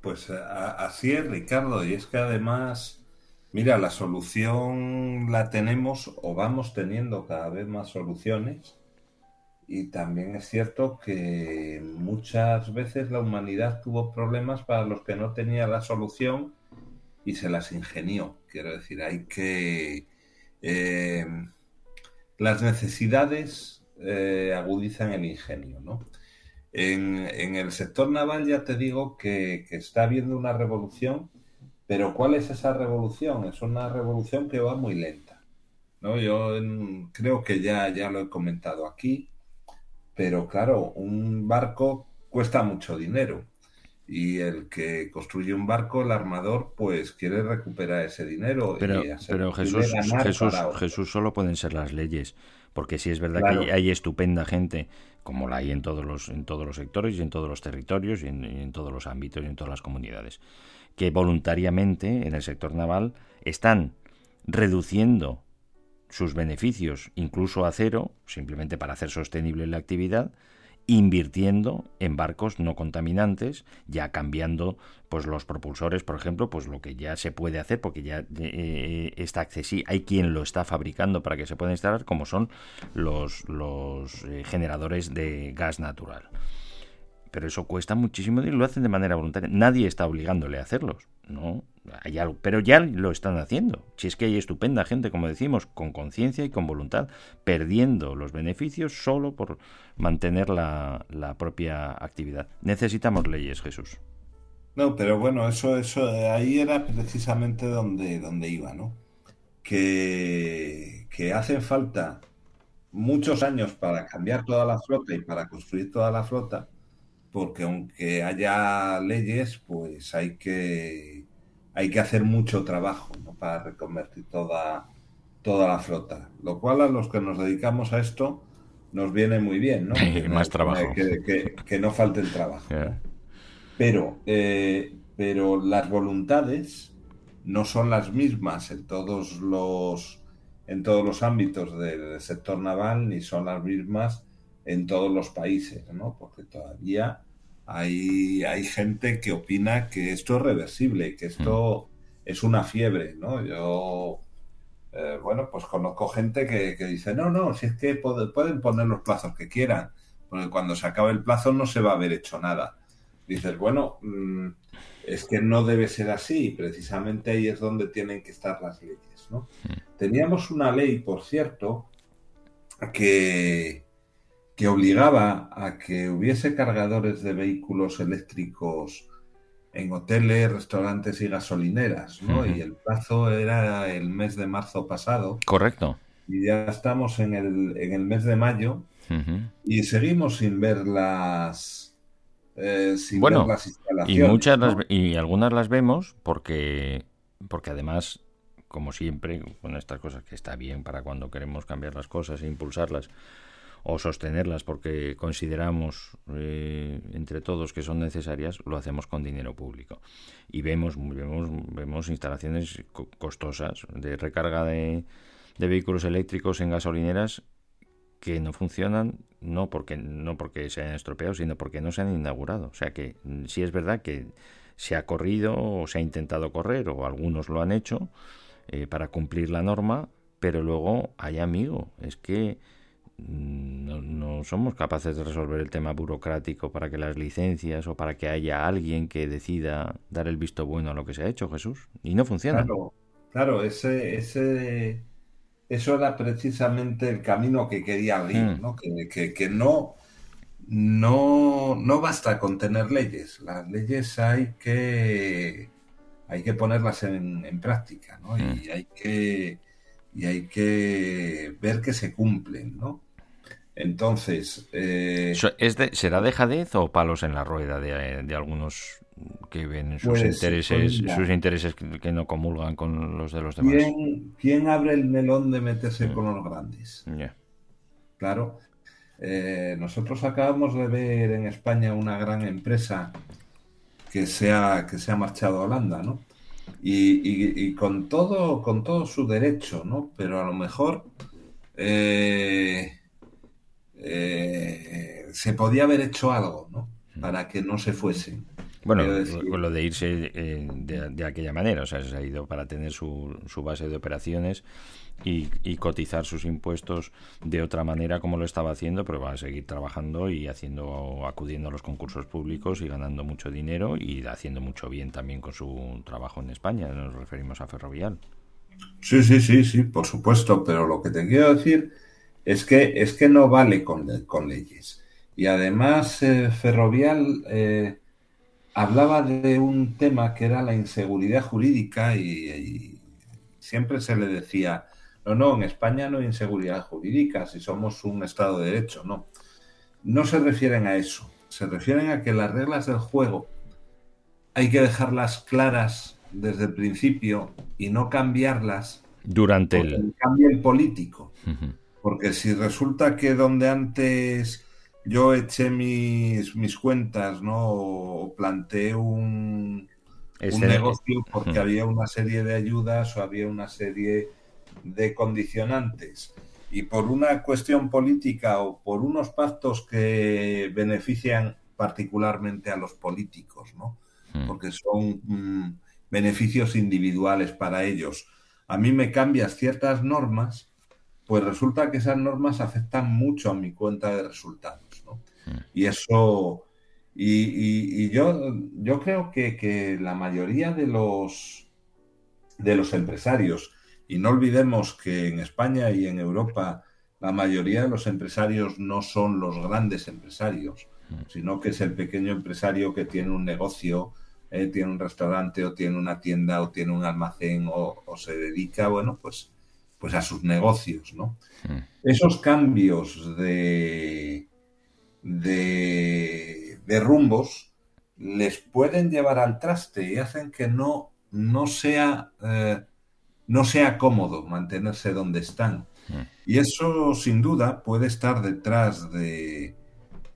Pues a- así es, Ricardo, y es que además, mira, la solución la tenemos o vamos teniendo cada vez más soluciones y también es cierto que muchas veces la humanidad tuvo problemas para los que no tenía la solución y se las ingenió. Quiero decir, hay que... eh, las necesidades eh, agudizan el ingenio, ¿no? En, el sector naval ya te digo que, que está habiendo una revolución, pero ¿cuál es esa revolución? Es una revolución que va muy lenta, ¿no? Yo creo que ya, ya lo he comentado aquí, pero claro, un barco cuesta mucho dinero y el que construye un barco, el armador, pues quiere recuperar ese dinero Pero, y hacer- pero quiere Jesús, Jesús. Jesús solo pueden ser las leyes, porque sí es verdad Claro. que hay, hay estupenda gente, como la hay en todos los, en todos los sectores y en todos los territorios y en, y en todos los ámbitos y en todas las comunidades, que voluntariamente en el sector naval están reduciendo sus beneficios incluso a cero, simplemente para hacer sostenible la actividad, invirtiendo en barcos no contaminantes, ya cambiando pues los propulsores, por ejemplo, pues lo que ya se puede hacer, porque ya eh, está accesible, hay quien lo está fabricando para que se pueda instalar, como son los, los eh, generadores de gas natural. Pero eso cuesta muchísimo y lo hacen de manera voluntaria. Nadie está obligándole a hacerlos, ¿no? Pero ya lo están haciendo. Si es que hay estupenda gente, como decimos, con conciencia y con voluntad, perdiendo los beneficios solo por mantener la, la propia actividad. Necesitamos leyes, Jesús. No, pero bueno, eso, eso, ahí era precisamente donde, donde iba, ¿no? Que, que hacen falta muchos años para cambiar toda la flota y para construir toda la flota, porque aunque haya leyes, pues hay que, hay que hacer mucho trabajo, ¿no? Para reconvertir toda, toda la flota. Lo cual a los que nos dedicamos a esto nos viene muy bien, ¿no? Que no- Más trabajo. Que, que- que no falte el trabajo. Pero, eh, pero las voluntades no son las mismas en todos los en todos los ámbitos del sector naval ni son las mismas en todos los países, ¿no? Porque todavía hay, hay gente que opina que esto es reversible, que esto es una fiebre, ¿no? Yo, eh, bueno, pues conozco gente que, que dice, no, no, si es que pod- pueden poner los plazos que quieran, porque cuando se acabe el plazo no se va a haber hecho nada. Dices, bueno, mm, es que no debe ser así, y precisamente ahí es donde tienen que estar las leyes, ¿no? Teníamos una ley, por cierto, que, que obligaba a que hubiese cargadores de vehículos eléctricos en hoteles, restaurantes y gasolineras, ¿no? Y el plazo era el mes de marzo pasado Correcto. y ya estamos en el, en el mes de mayo y seguimos sin ver las eh, sin Bueno, ver las Y instalaciones. muchas las ¿no? ve- y algunas las vemos porque porque además como siempre con estas cosas que está bien para cuando queremos cambiar las cosas e impulsarlas o sostenerlas porque consideramos eh, entre todos que son necesarias lo hacemos con dinero público. Y vemos vemos vemos instalaciones co- costosas de recarga de, de vehículos eléctricos en gasolineras que no funcionan no porque no porque se hayan estropeado sino porque no se han inaugurado. O sea que mm, sí es verdad que se ha corrido o se ha intentado correr o algunos lo han hecho eh, para cumplir la norma pero luego hay amigo es que no, no somos capaces de resolver el tema burocrático para que las licencias o para que haya alguien que decida dar el visto bueno a lo que se ha hecho Jesús y no funciona Claro, claro, ese, ese, eso era precisamente el camino que quería abrir, Mm. ¿no? Que, que- que no, no, no basta con tener leyes. Las leyes hay que, hay que ponerlas en, en práctica, ¿no? Mm. Y hay que, y hay que ver que se cumplen, ¿no? Entonces, eh, es de- ¿Será dejadez o palos en la rueda de, de algunos que ven sus Pues, intereses, pues sus intereses que, que no comulgan con los de los demás? ¿quién, quién abre el melón de meterse Mm. con los grandes? Claro. Eh, nosotros acabamos de ver en España una gran empresa que se ha, que se ha marchado a Holanda, ¿no? Y, y- y con todo, con todo su derecho, ¿no? Pero a lo mejor eh, eh, se podía haber hecho algo, ¿no? Para que no se fuesen. Bueno, decir- lo, lo de irse eh, de, de aquella manera, o sea, se ha ido para tener su, su base de operaciones y, y cotizar sus impuestos de otra manera como lo estaba haciendo, pero va a seguir trabajando y haciendo, acudiendo a los concursos públicos y ganando mucho dinero y haciendo mucho bien también con su trabajo en España. Nos referimos a Ferrovial. Sí, sí, sí, sí, por supuesto, pero lo que te quiero decir es que es que no vale con, con leyes. Y además, eh, Ferrovial eh, hablaba de un tema que era la inseguridad jurídica y, y siempre se le decía, no, no, en España no hay inseguridad jurídica, si somos un Estado de Derecho, no. No se refieren a eso, se refieren a que las reglas del juego hay que dejarlas claras desde el principio y no cambiarlas Durante el... cambia el político. Porque si resulta que donde antes yo eché mis, mis cuentas, ¿no? O planteé un, un Este- negocio porque había una serie de ayudas o había una serie de condicionantes. Y por una cuestión política o por unos pactos que benefician particularmente a los políticos, ¿no? Mm. porque son mm, beneficios individuales para ellos. A mí me cambias ciertas normas, pues resulta que esas normas afectan mucho a mi cuenta de resultados. ¿no? Mm. Y eso, y, y- y yo, yo creo que, que la mayoría de los, de los empresarios, y no olvidemos que en España y en Europa la mayoría de los empresarios no son los grandes empresarios, sino que es el pequeño empresario que tiene un negocio, eh, tiene un restaurante o tiene una tienda o tiene un almacén o, o se dedica, bueno, pues, pues a sus negocios, ¿no? Mm. Esos cambios de, de, de rumbos les pueden llevar al traste y hacen que no, no sea eh, no sea cómodo mantenerse donde están. Y eso sin duda puede estar detrás de,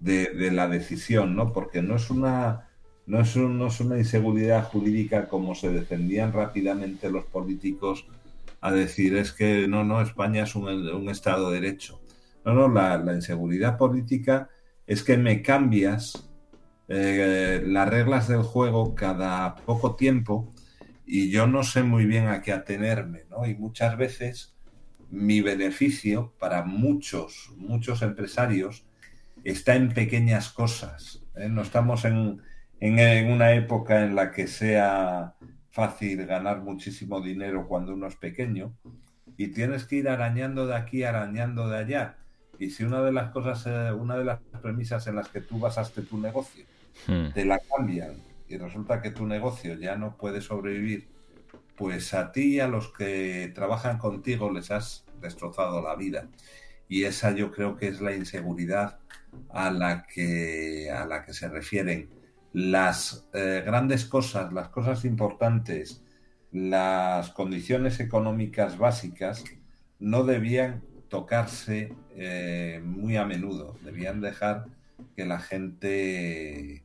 de, de la decisión, ¿no? Porque no es una no es, un- no es una inseguridad jurídica como se defendían rápidamente los políticos a decir es que no, no, España es un, un Estado de Derecho. No, no, la, la inseguridad política es que me cambias eh, las reglas del juego cada poco tiempo y yo no sé muy bien a qué atenerme, ¿no? Y muchas veces mi beneficio para muchos, muchos empresarios está en pequeñas cosas. ¿eh? No estamos en, en- en una época en la que sea fácil ganar muchísimo dinero cuando uno es pequeño y tienes que ir arañando de aquí, arañando de allá. Y si una de las cosas, eh, una de las premisas en las que tú basaste tu negocio Mm. te la cambian y resulta que tu negocio ya no puede sobrevivir, pues a ti y a los que trabajan contigo les has destrozado la vida. Y esa yo creo que es la inseguridad a la que, a la que se refieren. Las eh, grandes cosas, las cosas importantes, las condiciones económicas básicas no debían tocarse eh, muy a menudo, debían dejar que la gente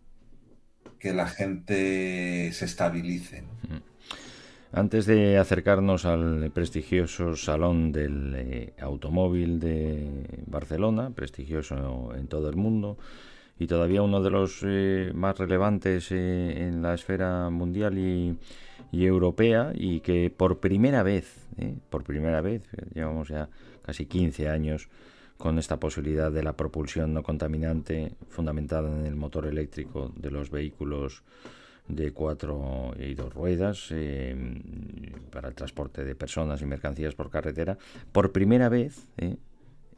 que la gente se estabilice. ¿no? Antes de acercarnos al prestigioso Salón del eh, Automóvil de Barcelona, prestigioso en todo el mundo, y todavía uno de los eh, más relevantes eh, en la esfera mundial y, europea, y que por primera vez, eh, por primera vez, llevamos ya casi 15 años con esta posibilidad de la propulsión no contaminante fundamentada en el motor eléctrico de los vehículos de cuatro y dos ruedas para el transporte de personas y mercancías por carretera. Por primera vez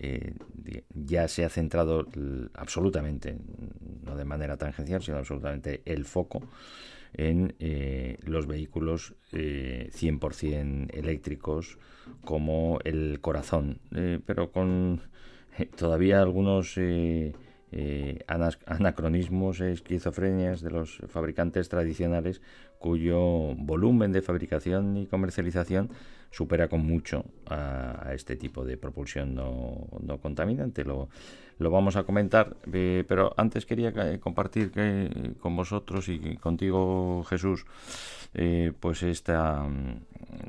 eh, ya se ha centrado absolutamente, no de manera tangencial, sino absolutamente el foco en eh, los vehículos eh, 100% eléctricos como el corazón, eh, pero con eh, todavía algunos eh, eh, anacronismos, esquizofrenias de los fabricantes tradicionales cuyo volumen de fabricación y comercialización supera con mucho a, este tipo de propulsión no, contaminante. Lo, vamos a comentar, eh, pero antes quería eh, compartir que, con vosotros y contigo, Jesús, eh, pues esta mm,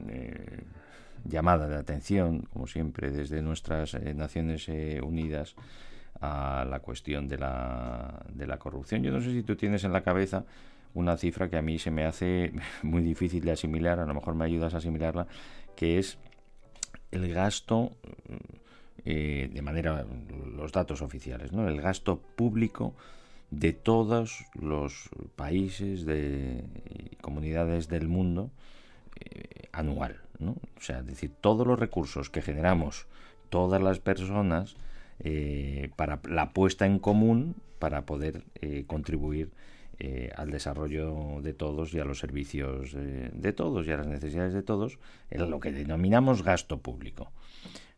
eh, llamada de atención, como siempre, desde nuestras eh, Naciones eh, Unidas a la cuestión de la, de la corrupción. Yo no sé si tú tienes en la cabeza una cifra que a mí se me hace muy difícil de asimilar, a lo mejor me ayudas a asimilarla, que es el gasto, eh, de manera, los datos oficiales, ¿no? el gasto público de todos los países de comunidades del mundo eh, anual, ¿no? O sea, es decir, todos los recursos que generamos todas las personas eh, para la puesta en común para poder eh, contribuir eh, al desarrollo de todos y a los servicios de todos y a las necesidades de todos, en lo que denominamos gasto público.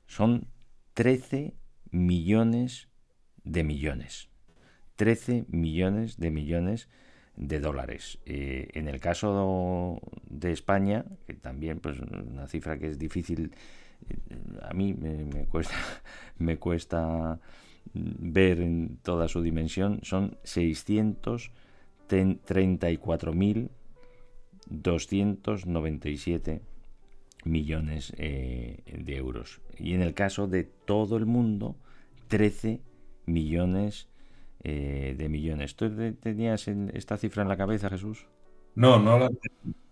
Son 13 millones de millones. 13 millones de millones de dólares. En el caso de España, que también pues una cifra que es difícil, a mí me, cuesta ver en toda su dimensión, son 634.297 millones eh, de euros. Y en el caso de todo el mundo, 13 millones eh, de millones. ¿Tú te- tenías en- esta cifra en la cabeza, Jesús? No,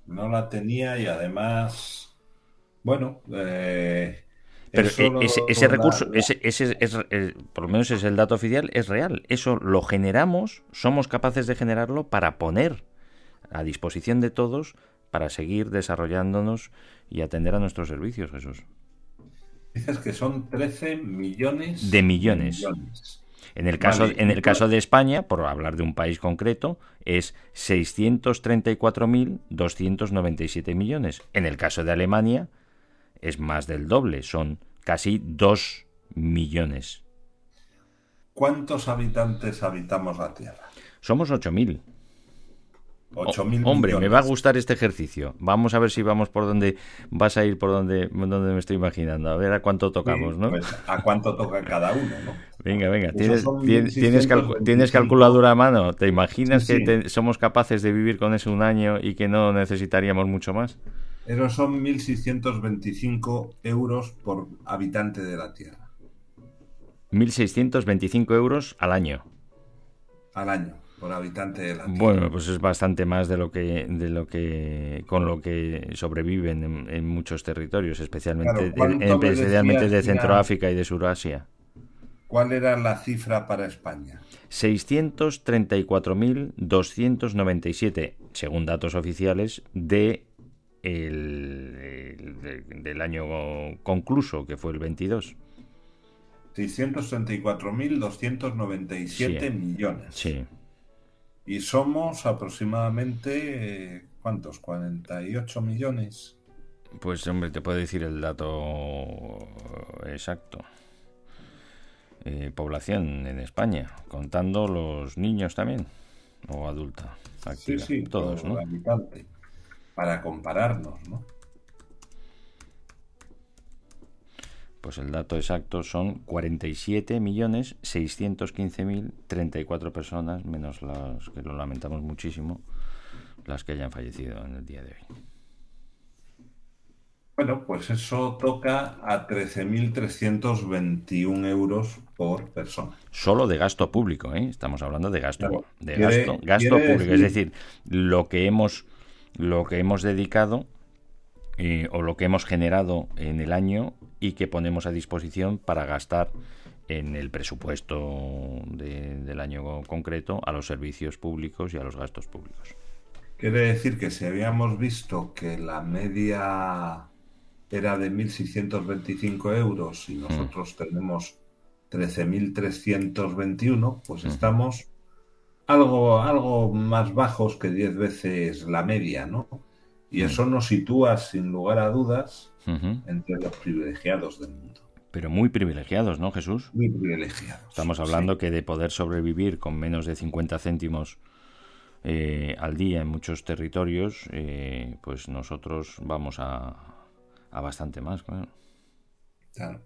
no la tenía y además, bueno, eh, Pero eso ese, recurso, la- ese, ese es, eh, por lo menos es el dato oficial, es real. Eso lo generamos, somos capaces de generarlo para poner a disposición de todos para seguir desarrollándonos y atender a nuestros servicios, Jesús. dices que son 13 millones De millones. millones. En el caso, Vale, en el caso de España, por hablar de un país concreto, es 634.297 millones. En el caso de Alemania, es más del doble, son casi 2 millones. ¿Cuántos habitantes habitamos la Tierra? Somos 8.000. 8.000 Hombre, me va a gustar este ejercicio. Vamos a ver si vamos por donde vas a ir, por donde, donde me estoy imaginando. A ver a cuánto tocamos, Sí, ¿no? pues, ¿A cuánto toca cada uno? ¿no? Venga, venga. Esos ¿Tienes, tienes, calcu- 1625. tienes calculadora a mano? ¿Te imaginas Sí, que sí. te- somos capaces de vivir con eso un año y que no necesitaríamos mucho más? Esos son 1.625 euros por habitante de la Tierra 1.625 euros al año. al año por habitante de la Tierra. Bueno, pues es bastante más de lo que, de lo que con lo que sobreviven en, en muchos territorios, especialmente, Claro, en- ¿cuánto en- me especialmente de? Centroáfrica y de Surasia. ¿Cuál era la cifra para España? 634.297, según datos oficiales, de el, el- de- del año concluso, que fue el 22. 634.297 Sí. millones. Sí, Y somos aproximadamente, ¿cuántos? 48 millones. pues hombre, te puedo decir el dato exacto. Eh, población en España, contando los niños también, o adulta, Sí, activa, sí, todos, habitante. Para compararnos, ¿no? Pues el dato exacto son 47.615.034 personas, menos las que lo lamentamos muchísimo, las que hayan fallecido en el día de hoy. Bueno, pues eso toca a 13.321 euros por persona. Solo de gasto público, ¿eh? Estamos hablando de gasto, Claro. de gasto, gasto público, es decir, lo que hemos, lo que hemos dedicado eh, o lo que hemos generado en el año y que ponemos a disposición para gastar en el presupuesto de- del año concreto a los servicios públicos y a los gastos públicos. Quiere decir que si habíamos visto que la media era de 1.625 euros y nosotros tenemos 13.321, pues estamos algo, algo más bajos que 10 veces la media, ¿no? Y eso nos sitúa, sin lugar a dudas, entre los privilegiados del mundo. Pero muy privilegiados, ¿no, Jesús? Muy privilegiados. Estamos sí. hablando que de poder sobrevivir con menos de 50 céntimos eh, al día en muchos territorios, eh, pues nosotros vamos a, a bastante más, claro. Claro.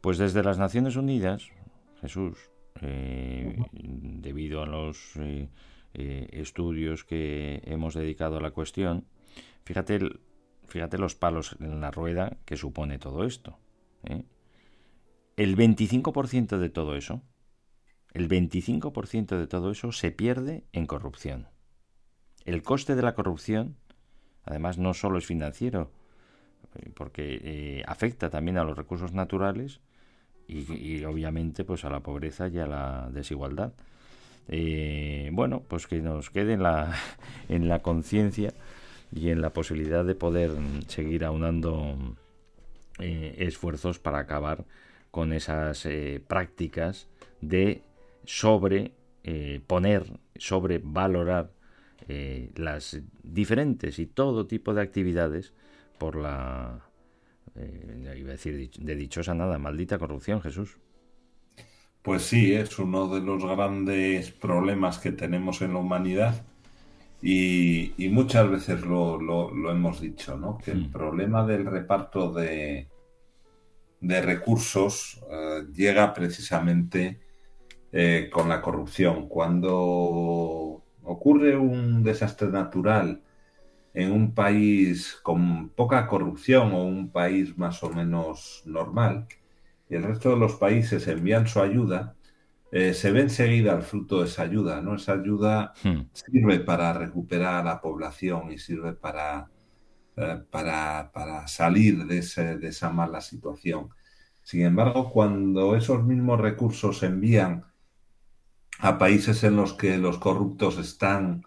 Pues desde las Naciones Unidas, Jesús, eh, debido a los eh, eh, estudios que hemos dedicado a la cuestión, fíjate, el- fíjate los palos en la rueda que supone todo esto. ¿eh? El 25% de todo eso, el 25% de todo eso se pierde en corrupción. el coste de la corrupción, además, no solo es financiero, porque afecta también a los recursos naturales y, obviamente pues a la pobreza y a la desigualdad. Eh, bueno, pues que nos quede en la, en la conciencia y en la posibilidad de poder seguir aunando eh, esfuerzos para acabar con esas eh, prácticas de sobre poner, sobre valorar las diferentes y todo tipo de actividades por la, eh, iba a decir de dichosa nada, maldita corrupción, Jesús. Pues sí, es uno de los grandes problemas que tenemos en la humanidad y, y muchas veces lo, lo- lo hemos dicho, ¿no? Que el Mm. problema del reparto de, de recursos eh, llega precisamente eh, con la corrupción. Cuando ocurre un desastre natural en un país con poca corrupción o un país más o menos normal, y el resto de los países envían su ayuda, eh, se ve enseguida el fruto de esa ayuda, ¿no? Esa ayuda Hmm. sirve para recuperar a la población y sirve para, eh, para, para salir de, ese- de esa mala situación. Sin embargo, cuando esos mismos recursos se envían a países en los que los corruptos están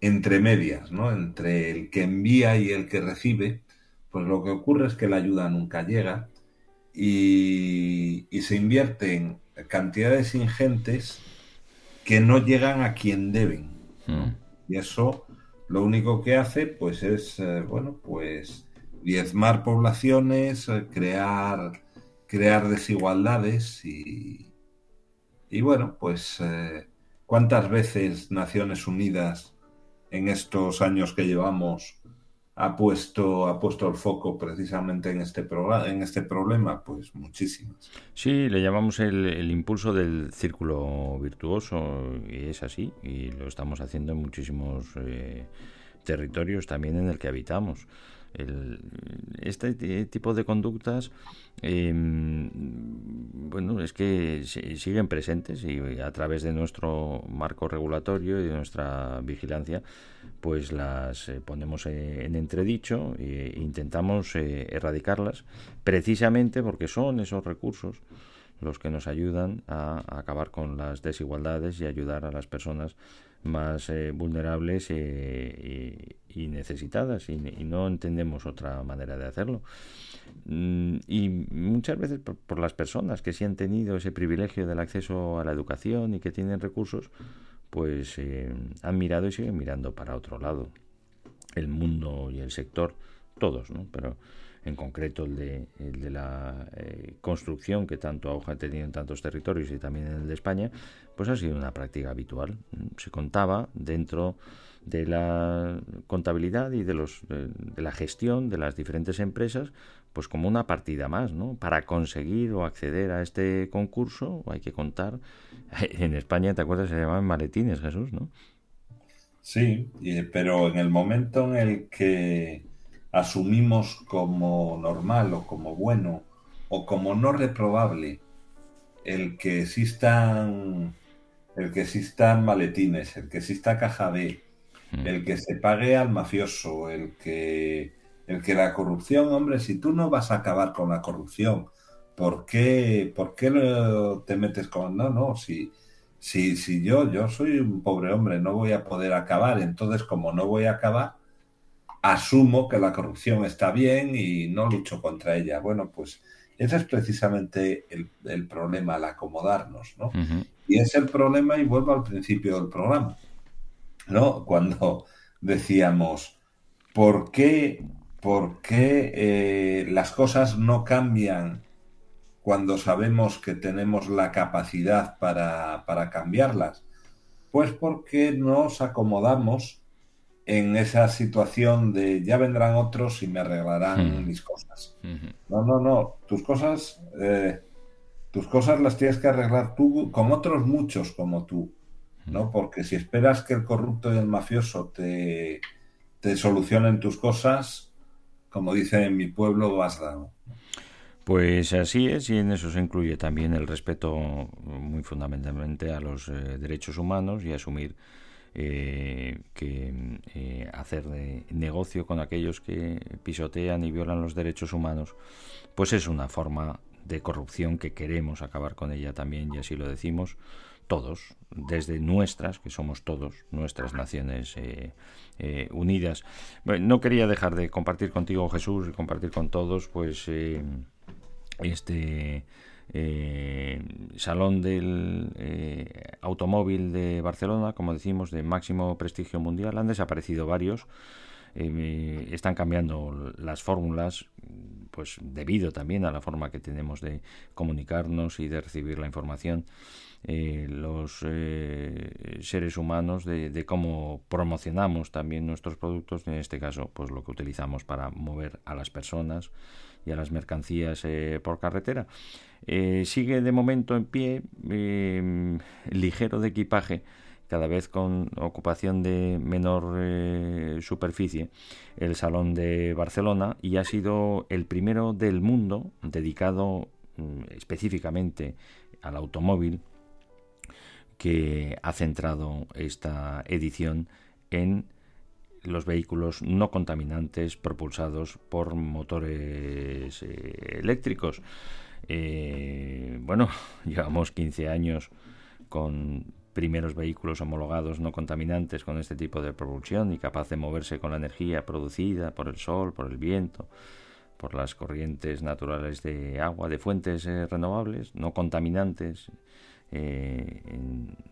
entre medias, ¿no? Entre el que envía y el que recibe, pues lo que ocurre es que la ayuda nunca llega y, y se invierten cantidades ingentes que no llegan a quien deben. Hmm. Y eso lo único que hace, pues, es, eh, bueno, pues, diezmar poblaciones, eh, crear, crear desigualdades y, y bueno, pues, eh, ¿cuántas veces Naciones Unidas en estos años que llevamos ha puesto, ha puesto el foco precisamente en este, en este problema? Pues muchísimas. Sí, le llamamos el, el impulso del círculo virtuoso y es así y lo estamos haciendo en muchísimos eh, territorios también en el que habitamos. El- este ti- tipo de conductas, eh, bueno, es que si- siguen presentes y a través de nuestro marco regulatorio y de nuestra vigilancia, pues las eh, ponemos eh, en entredicho e intentamos eh, erradicarlas, precisamente porque son esos recursos los que nos ayudan a acabar con las desigualdades y ayudar a las personas más eh, vulnerables eh, y, necesitadas y, y no entendemos otra manera de hacerlo. Mm, y muchas veces por, por las personas que sí han tenido ese privilegio del acceso a la educación y que tienen recursos pues eh, han mirado y siguen mirando para otro lado. El mundo y el sector todos no pero en concreto el de, el de la eh, construcción que tanto auge ha tenido en tantos territorios y también en el de España, pues ha sido una práctica habitual. Se contaba dentro de la contabilidad y de, los, de, la gestión de las diferentes empresas, pues como una partida más, ¿no? Para conseguir o acceder a este concurso hay que contar. En España, ¿te acuerdas? Se llamaban maletines, Jesús, ¿no? Sí, pero en el momento en el que asumimos como normal o como bueno o como no reprobable el que existan el que existan maletines, el que exista caja B, Mm. el que se pague al mafioso, el que el que la corrupción, hombre, si tú no vas a acabar con la corrupción, ¿por qué, por qué te metes con no, no, si si, si yo, yo soy un pobre hombre, no voy a poder acabar, entonces como no voy a acabar, asumo que la corrupción está bien y no lucho contra ella. Bueno, pues ese es precisamente el, el problema, el acomodarnos, ¿no? Y es el problema, y vuelvo al principio del programa, ¿no? Cuando decíamos, ¿por qué, por qué eh, las cosas no cambian cuando sabemos que tenemos la capacidad para, para cambiarlas? Pues porque nos acomodamos en esa situación de ya vendrán otros y me arreglarán mis cosas. No, no, no. Tus cosas, eh, tus cosas las tienes que arreglar tú con otros muchos como tú, ¿no? Porque si esperas que el corrupto y el mafioso te, te solucionen tus cosas, como dice en mi pueblo, vas dado. Pues así es, y en eso se incluye también el respeto muy fundamentalmente a los eh, derechos humanos y asumir eh, que eh, hacer negocio con aquellos que pisotean y violan los derechos humanos, pues es una forma de corrupción que queremos acabar con ella también, y así lo decimos todos, desde nuestras, que somos todos, nuestras naciones eh, unidas. No quería dejar de compartir contigo, Jesús, y compartir con todos, pues, este eh, salón del eh, automóvil de Barcelona, como decimos, de máximo prestigio mundial. Han desaparecido varios. Eh, están cambiando las fórmulas, pues debido también a la forma que tenemos de comunicarnos y de recibir la información. Los seres humanos de, de, cómo promocionamos también nuestros productos, en este caso, pues lo que utilizamos para mover a las personas y a las mercancías eh, por carretera. Eh, sigue de momento en pie, eh, ligero de equipaje, cada vez con ocupación de menor superficie, el Salón de Barcelona y ha sido el primero del mundo dedicado mm, específicamente al automóvil que ha centrado esta edición en los vehículos no contaminantes propulsados por motores eh, eléctricos. Eh, bueno, llevamos 15 años con primeros vehículos homologados no contaminantes con este tipo de propulsión y capaz de moverse con la energía producida por el sol, por el viento, por las corrientes naturales de agua, de fuentes eh, renovables, no contaminantes eh,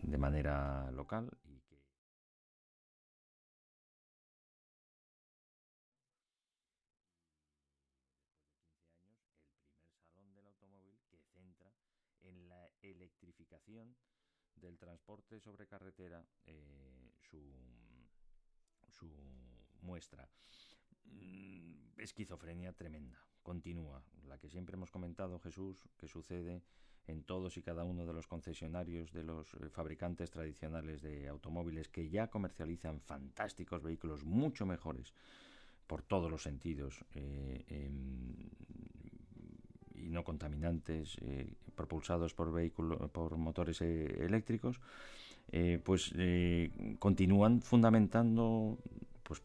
de manera local. En la electrificación del transporte sobre carretera eh, su, muestra. Mm, esquizofrenia tremenda, continúa, la que siempre hemos comentado Jesús, que sucede en todos y cada uno de los concesionarios de los eh, fabricantes tradicionales de automóviles que ya comercializan fantásticos vehículos mucho mejores por todos los sentidos eh, y no contaminantes eh, propulsados por vehículos por motores eh, eléctricos eh, pues continúan fundamentando pues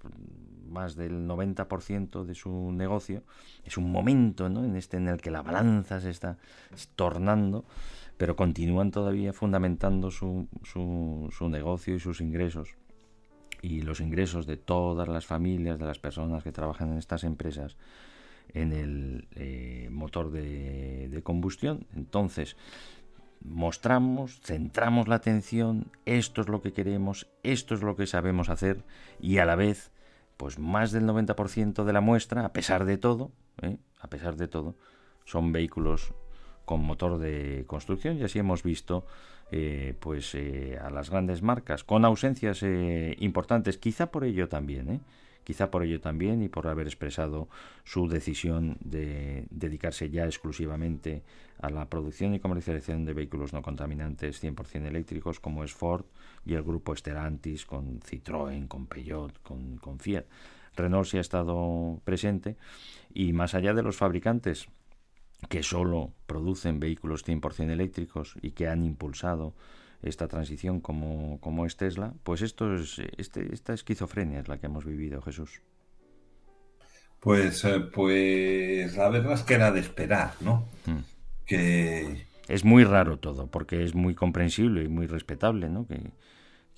más del 90% de su negocio es un momento ¿no? en este en el que la balanza se está tornando pero continúan todavía fundamentando su, su, su negocio y sus ingresos y los ingresos de todas las familias de las personas que trabajan en estas empresas en el eh, motor de, combustión. Entonces, mostramos, centramos la atención, esto es lo que queremos, esto es lo que sabemos hacer y a la vez, pues más del 90% de la muestra, a pesar de todo, ¿eh? a pesar de todo, son vehículos con motor de construcción y así hemos visto eh, pues a las grandes marcas con ausencias importantes quizá por ello también. Quizá por ello también y por haber expresado su decisión de dedicarse ya exclusivamente a la producción y comercialización de vehículos no contaminantes 100% eléctricos como es Ford y el grupo Stellantis con Citroën, con Peugeot, con, con Fiat. Renault sí ha estado presente y más allá de los fabricantes que solo producen vehículos 100% eléctricos y que han impulsado esta transición como, como es Tesla, pues esto es, este, esta esquizofrenia es la que hemos vivido, Jesús. Pues, eh, pues la verdad es que era de esperar, ¿no? Mm. Que... Es muy raro todo, porque es muy comprensible y muy respetable, ¿no? Que,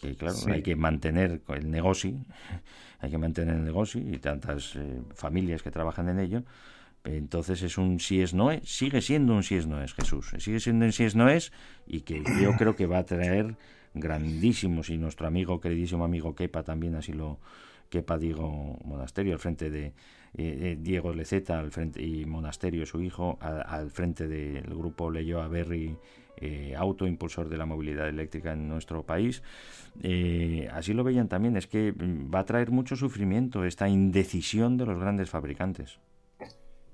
que claro, Sí. hay que mantener el negocio, hay que mantener el negocio y tantas eh, familias que trabajan en ello. Entonces es un si es no es, sigue siendo un si es no es, Jesús. Sigue siendo un si es no es y que yo creo que va a traer grandísimos y nuestro amigo, queridísimo amigo Kepa también así lo Kepa Diego Monasterio al frente de eh, eh, Diego Leceta al frente y Monasterio su hijo al frente del grupo Leyoa Berry eh, auto impulsor de la movilidad eléctrica en nuestro país. Eh, así lo veían también, es que va a traer mucho sufrimiento esta indecisión de los grandes fabricantes.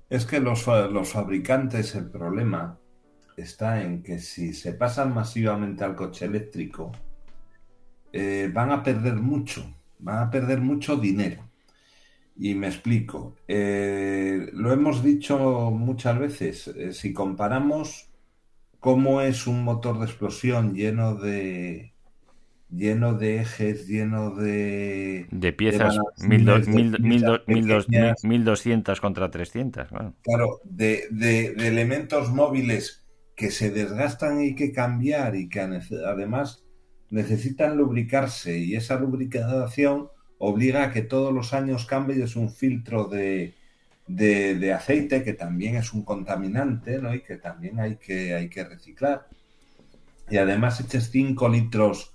Es que los, los fabricantes, el problema está en que si se pasan masivamente al coche eléctrico, eh, van a perder mucho, van a perder mucho dinero. Y me explico. Eh, lo hemos dicho muchas veces. eh, si comparamos cómo es un motor de explosión lleno de, lleno de ejes, lleno de... De piezas, balancines, mil do- de mil- do- piezas mil dos- pequeñas. mil- 1200 contra 300. Claro. Claro, de, de- de elementos móviles que se desgastan y que cambiar y que además necesitan lubricarse y esa lubricación obliga a que todos los años cambies un filtro de, de- de aceite que también es un contaminante ¿no? y que también hay que, hay que reciclar. Y además eches 5 litros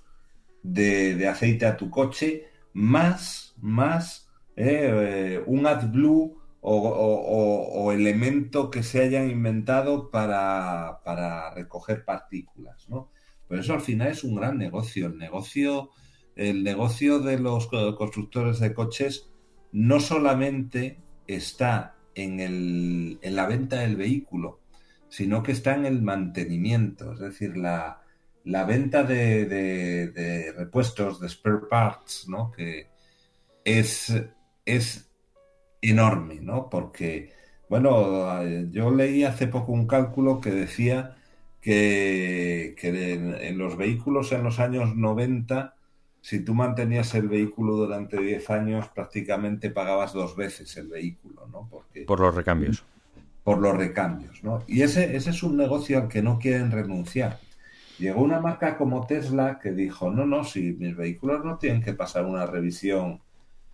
de, aceite a tu coche más, más eh, eh, un AdBlue o, o- elemento que se hayan inventado para, para recoger partículas, ¿no? Pero eso al final es un gran negocio. El negocio, el negocio de los co- constructores de coches no solamente está en, el- en la venta del vehículo, sino que está en el mantenimiento, es decir, la, la venta de, de- de repuestos, de spare parts, ¿no? Que es, es enorme, ¿no? Porque, bueno, yo leí hace poco un cálculo que decía que, que en, en los vehículos en los años 90, si tú mantenías el vehículo durante 10 años, prácticamente pagabas dos veces el vehículo, ¿no? Porque Por los recambios. por los recambios, ¿no? Y ese, ese es un negocio al que no quieren renunciar. Llegó una marca como Tesla que dijo, no, no, si mis vehículos no tienen que pasar una revisión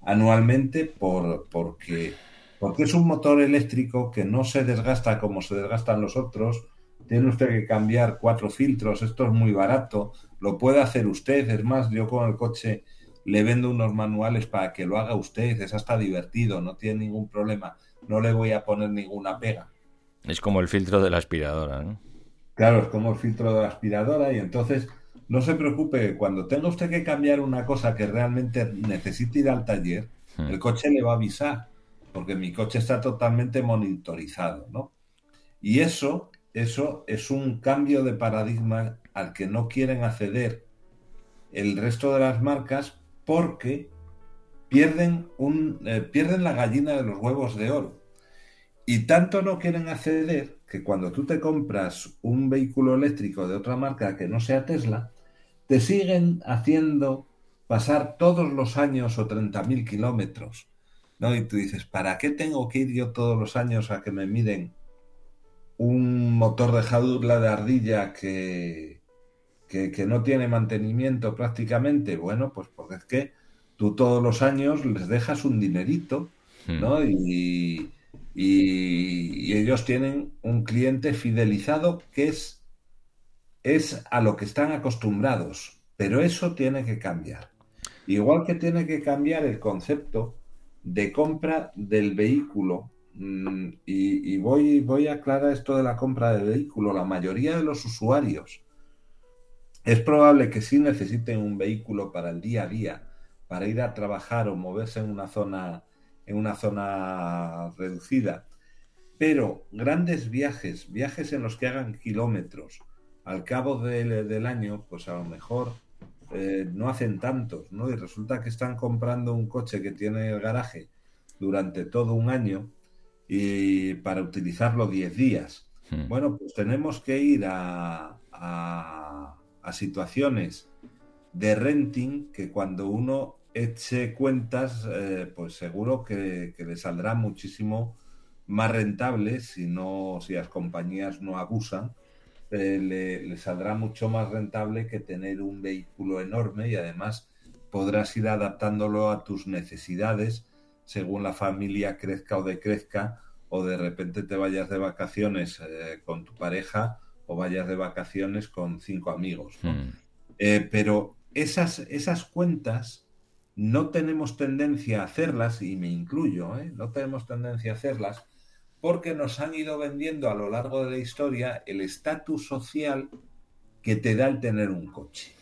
anualmente por, porque, porque es un motor eléctrico que no se desgasta como se desgastan los otros. Tiene usted que cambiar cuatro filtros, esto es muy barato, lo puede hacer usted. Es más, yo con el coche le vendo unos manuales para que lo haga usted, es hasta divertido, no tiene ningún problema, no le voy a poner ninguna pega. Es como el filtro de la aspiradora, ¿no? Claro, es como el filtro de la aspiradora y entonces no se preocupe, cuando tenga usted que cambiar una cosa que realmente necesite ir al taller, Hmm. el coche le va a avisar, porque mi coche está totalmente monitorizado, ¿no? Y eso, eso es un cambio de paradigma al que no quieren acceder el resto de las marcas porque pierden, un, eh, pierden la gallina de los huevos de oro. Y tanto no quieren acceder que cuando tú te compras un vehículo eléctrico de otra marca que no sea Tesla, te siguen haciendo pasar todos los años o 30.000 kilómetros. ¿no? Y tú dices, ¿para qué tengo que ir yo todos los años a que me miden un motor de jaula de ardilla que, que, que no tiene mantenimiento prácticamente? Bueno, pues porque es que tú todos los años les dejas un dinerito, Hmm. ¿no? Y, y- ellos tienen un cliente fidelizado que es, es a lo que están acostumbrados, pero eso tiene que cambiar. Igual que tiene que cambiar el concepto de compra del vehículo. mm, Y, y voy, voy a aclarar esto de la compra del vehículo. La mayoría de los usuarios es probable que sí necesiten un vehículo para el día a día, para ir a trabajar o moverse en una zona, en una zona reducida. Pero grandes viajes, viajes en los que hagan kilómetros, al cabo del, del año, pues a lo mejor eh, no hacen tantos, ¿no? Y resulta que están comprando un coche que tiene el garaje durante todo un año y para utilizarlo 10 días. Hmm. Bueno, pues tenemos que ir a, a- a situaciones de renting que cuando uno eche cuentas, eh, pues seguro que, que le saldrá muchísimo más rentable si no, si las compañías no abusan, eh, le, le saldrá mucho más rentable que tener un vehículo enorme y además podrás ir adaptándolo a tus necesidades según la familia crezca o decrezca o de repente te vayas de vacaciones eh, con tu pareja o vayas de vacaciones con cinco amigos. ¿no? Hmm. Pero esas, esas cuentas no tenemos tendencia a hacerlas, y me incluyo, ¿eh? no tenemos tendencia a hacerlas, porque nos han ido vendiendo a lo largo de la historia el estatus social que te da el tener un coche.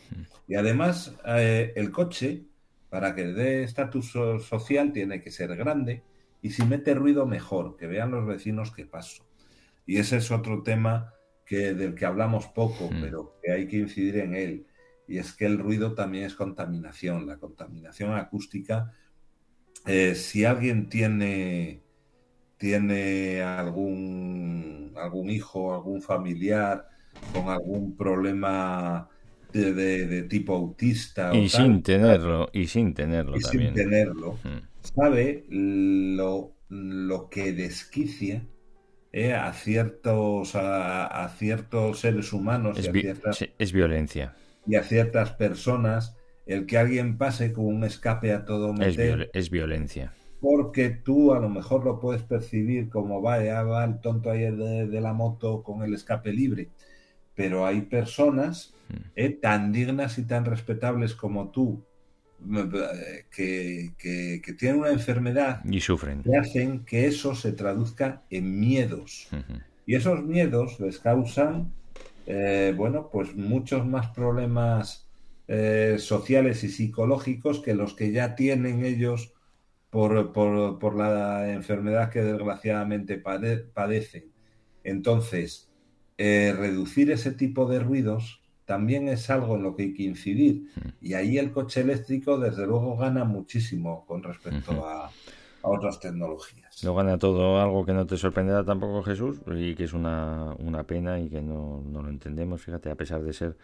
Y además, eh, el coche, para que dé estatus so- social, tiene que ser grande y si mete ruido, mejor, que vean los vecinos que paso. Y ese es otro tema que, del que hablamos poco, Mm. pero que hay que incidir en él. Y es que el ruido también es contaminación. La contaminación acústica, eh, si alguien tiene, tiene algún, algún hijo, algún familiar con algún problema de, de- de tipo autista o Y tal, sin tenerlo, y sin tenerlo y también. sin tenerlo, Mm. sabe lo, lo que desquicia eh, a ciertos a, a ciertos seres humanos y a, vi- ciertas, sí, es violencia. Y a ciertas personas el que alguien pase con un escape a todo Es, meter viol- es violencia. porque tú a lo mejor lo puedes percibir como vaya, va el tonto ahí de, de la moto con el escape libre. Pero hay personas Mm. eh, tan dignas y tan respetables como tú eh, que, que- que tienen una enfermedad Y sufren. que hacen que eso se traduzca en miedos. Y esos miedos les causan, eh, bueno, pues muchos más problemas eh, sociales y psicológicos que los que ya tienen ellos por, por- por la enfermedad que desgraciadamente pade- padecen. Entonces, eh, reducir ese tipo de ruidos también es algo en lo que hay que incidir. Y ahí el coche eléctrico, desde luego, gana muchísimo con respecto a, a otras tecnologías. Lo gana todo algo que no te sorprenderá tampoco Jesús y que es una, una pena y que no, no lo entendemos. Fíjate, a pesar de ser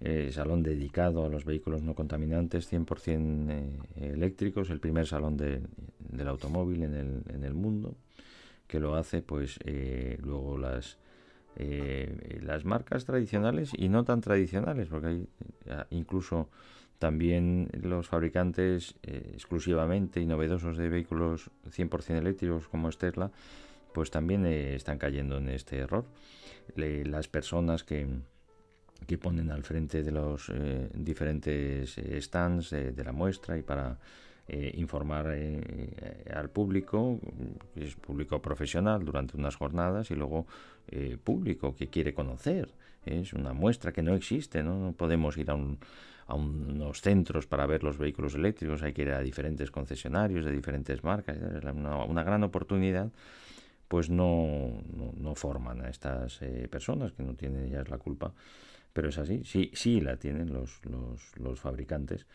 eh, salón dedicado a los vehículos no contaminantes, 100% eh, eléctricos, el primer salón de- del automóvil en el, en el mundo que lo hace, pues eh, luego las eh, las marcas tradicionales y no tan tradicionales, porque hay eh, incluso también los fabricantes eh, exclusivamente y novedosos de vehículos 100% eléctricos como es Tesla, pues también eh, están cayendo en este error. Las personas que, que ponen al frente de los eh, diferentes eh, stands de la muestra y para informar al público, es público profesional durante unas jornadas y luego público que quiere conocer. Es una muestra que no existe, ¿no? No podemos ir a, un- a unos centros para ver los vehículos eléctricos, hay que ir a diferentes concesionarios de diferentes marcas. Es una, una gran oportunidad. Pues no, no, forman a estas eh, personas que no tienen ellas la culpa pero es así, sí, sí la tienen los, los, los fabricantes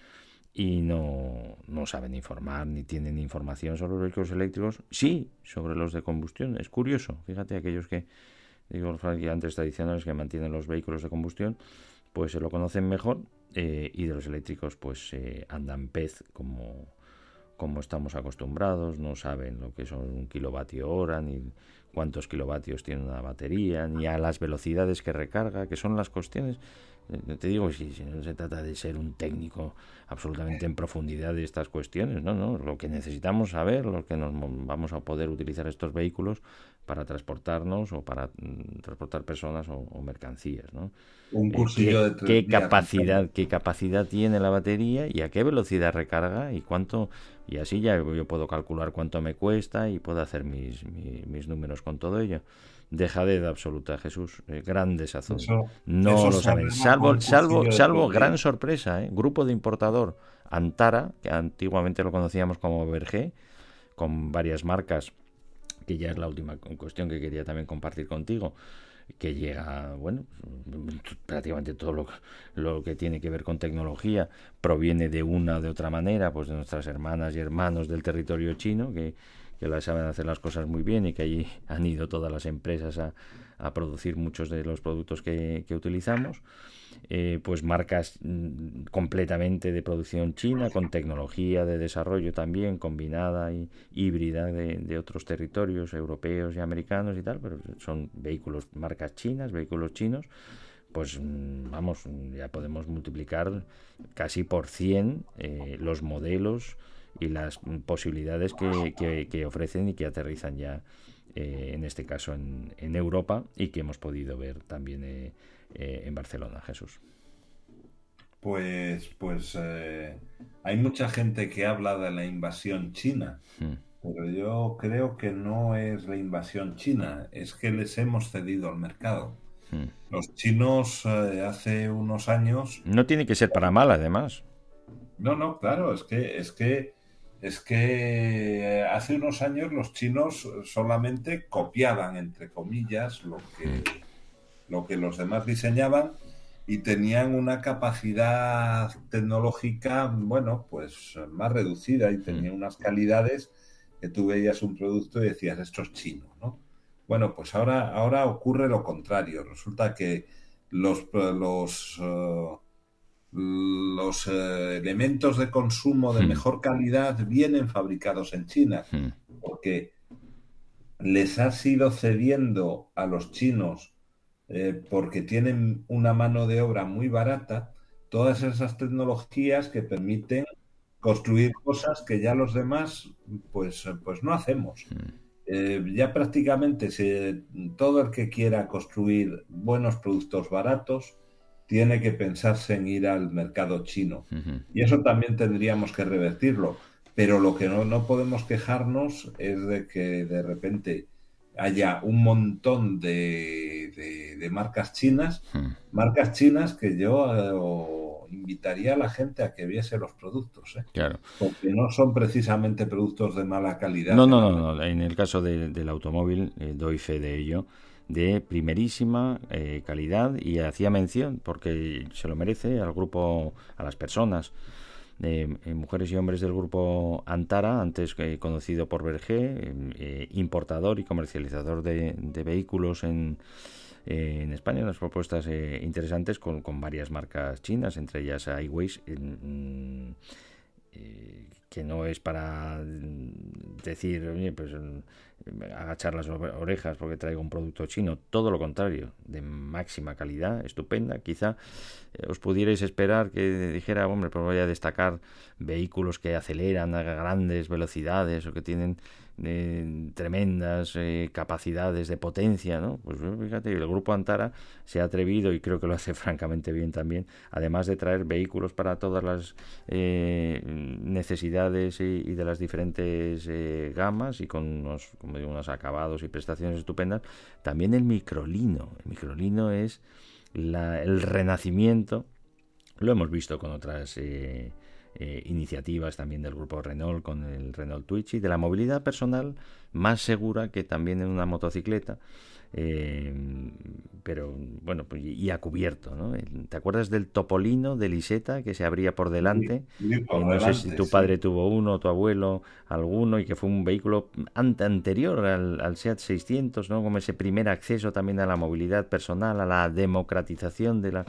y no, no saben informar ni tienen información sobre los vehículos eléctricos, sí sobre los de combustión, es curioso, fíjate aquellos que, digo, los fabricantes tradicionales que mantienen los vehículos de combustión, pues se lo conocen mejor eh, y de los eléctricos pues eh, andan pez como, como estamos acostumbrados, no saben lo que son un kilovatio hora, ni cuántos kilovatios tiene una batería, ni a las velocidades que recarga, que son las cuestiones. eh, Te digo, si, no se trata de ser un técnico absolutamente en profundidad de estas cuestiones, no, no, lo que necesitamos saber, lo que nos mo- vamos a poder utilizar estos vehículos para transportarnos o para mm, transportar personas o, o mercancías, ¿no? Un Eh, cursillo de ¿Qué, tres qué días, capacidad, qué capacidad tiene la batería y a qué velocidad recarga y cuánto y así ya yo puedo calcular cuánto me cuesta y puedo hacer mis, mi- mis, números con todo ello. Dejadez absoluta, Jesús. Eh, gran desazón. Eso- no eso lo saben. Salvo, salvo, de salvo gran sorpresa, ¿eh? grupo de importador Antara, que antiguamente lo conocíamos como Verge, con varias marcas, que ya es la última cuestión que quería también compartir contigo que llega, bueno, prácticamente todo lo, lo que tiene que ver con tecnología proviene de una o de otra manera, pues de nuestras hermanas y hermanos del territorio chino, que, que la saben hacer las cosas muy bien y que allí han ido todas las empresas a, a producir muchos de los productos que, que utilizamos. Eh, pues marcas mm, completamente de producción china, con tecnología de desarrollo también combinada y híbrida de, otros territorios europeos y americanos y tal, pero son vehículos, marcas chinas, vehículos chinos, pues mm, vamos, ya podemos multiplicar casi por 100 eh, los modelos y las posibilidades que, que, que ofrecen y que aterrizan ya eh, en este caso en, en, Europa y que hemos podido ver también eh, eh, en Barcelona, Jesús. Pues, pues eh, hay mucha gente que habla de la invasión china, Hmm. pero yo creo que no es la invasión china, es que les hemos cedido al mercado. Hmm. Los chinos eh, hace unos años No tiene que ser para mal, además. No, no, claro, es que, es que, es que hace unos años los chinos solamente copiaban, entre comillas, lo que, lo que los demás diseñaban y tenían una capacidad tecnológica, bueno, pues más reducida y tenían unas calidades que tú veías un producto y decías, esto es chino, ¿no? Bueno, pues ahora, ahora ocurre lo contrario. Resulta que los, los uh, los eh, elementos de consumo de Hmm. mejor calidad vienen fabricados en China, Mm, porque les has ido cediendo a los chinos eh, porque tienen una mano de obra muy barata todas esas tecnologías que permiten construir cosas que ya los demás pues, pues no hacemos. mm. Eh, ya prácticamente si todo el que quiera construir buenos productos baratos tiene que pensarse en ir al mercado chino. Y eso también tendríamos que revertirlo. Pero lo que no, no podemos quejarnos es de que de repente haya un montón de, de- de marcas chinas, Mm. marcas chinas que yo eh, invitaría a la gente a que viese los productos, ¿eh? Claro. porque no son precisamente productos de mala calidad. No, no, no, no. En el caso de- del automóvil, eh, doy fe de ello, de primerísima eh, calidad y hacía mención, porque se lo merece al grupo, a las personas, eh, mujeres y hombres del grupo Antara, antes eh, conocido por Berger, eh, eh, importador y comercializador de, vehículos en, eh, en España, unas propuestas eh, interesantes con, con varias marcas chinas, entre ellas iWays. mm, que no es para mm, decir, pues mm, agachar las ore- orejas porque traigo un producto chino, todo lo contrario, de máxima calidad, estupenda. Quizá eh, os pudierais esperar que dijera, hombre, pues voy a destacar vehículos que aceleran a grandes velocidades o que tienen tremendas eh, capacidades de potencia, ¿no? Pues fíjate, el grupo Antara se ha atrevido y creo que lo hace francamente bien también, además de traer vehículos para todas las eh, necesidades y, de las diferentes eh, gamas y con unos, como digo, unos acabados y prestaciones estupendas, también el microlino. El microlino es la- el renacimiento, lo hemos visto con otras eh, iniciativas también del grupo Renault, con el Renault Twitch y de la movilidad personal más segura que también en una motocicleta. eh, pero bueno, pues, y a cubierto, ¿no? ¿Te acuerdas del Topolino de Liseta que se abría por delante? Sí, por Y no sé si tu sí. padre tuvo uno, tu abuelo, alguno, y que fue un vehículo ante- anterior al, al SEAT 600, ¿no? Como ese primer acceso también a la movilidad personal, a la democratización de la,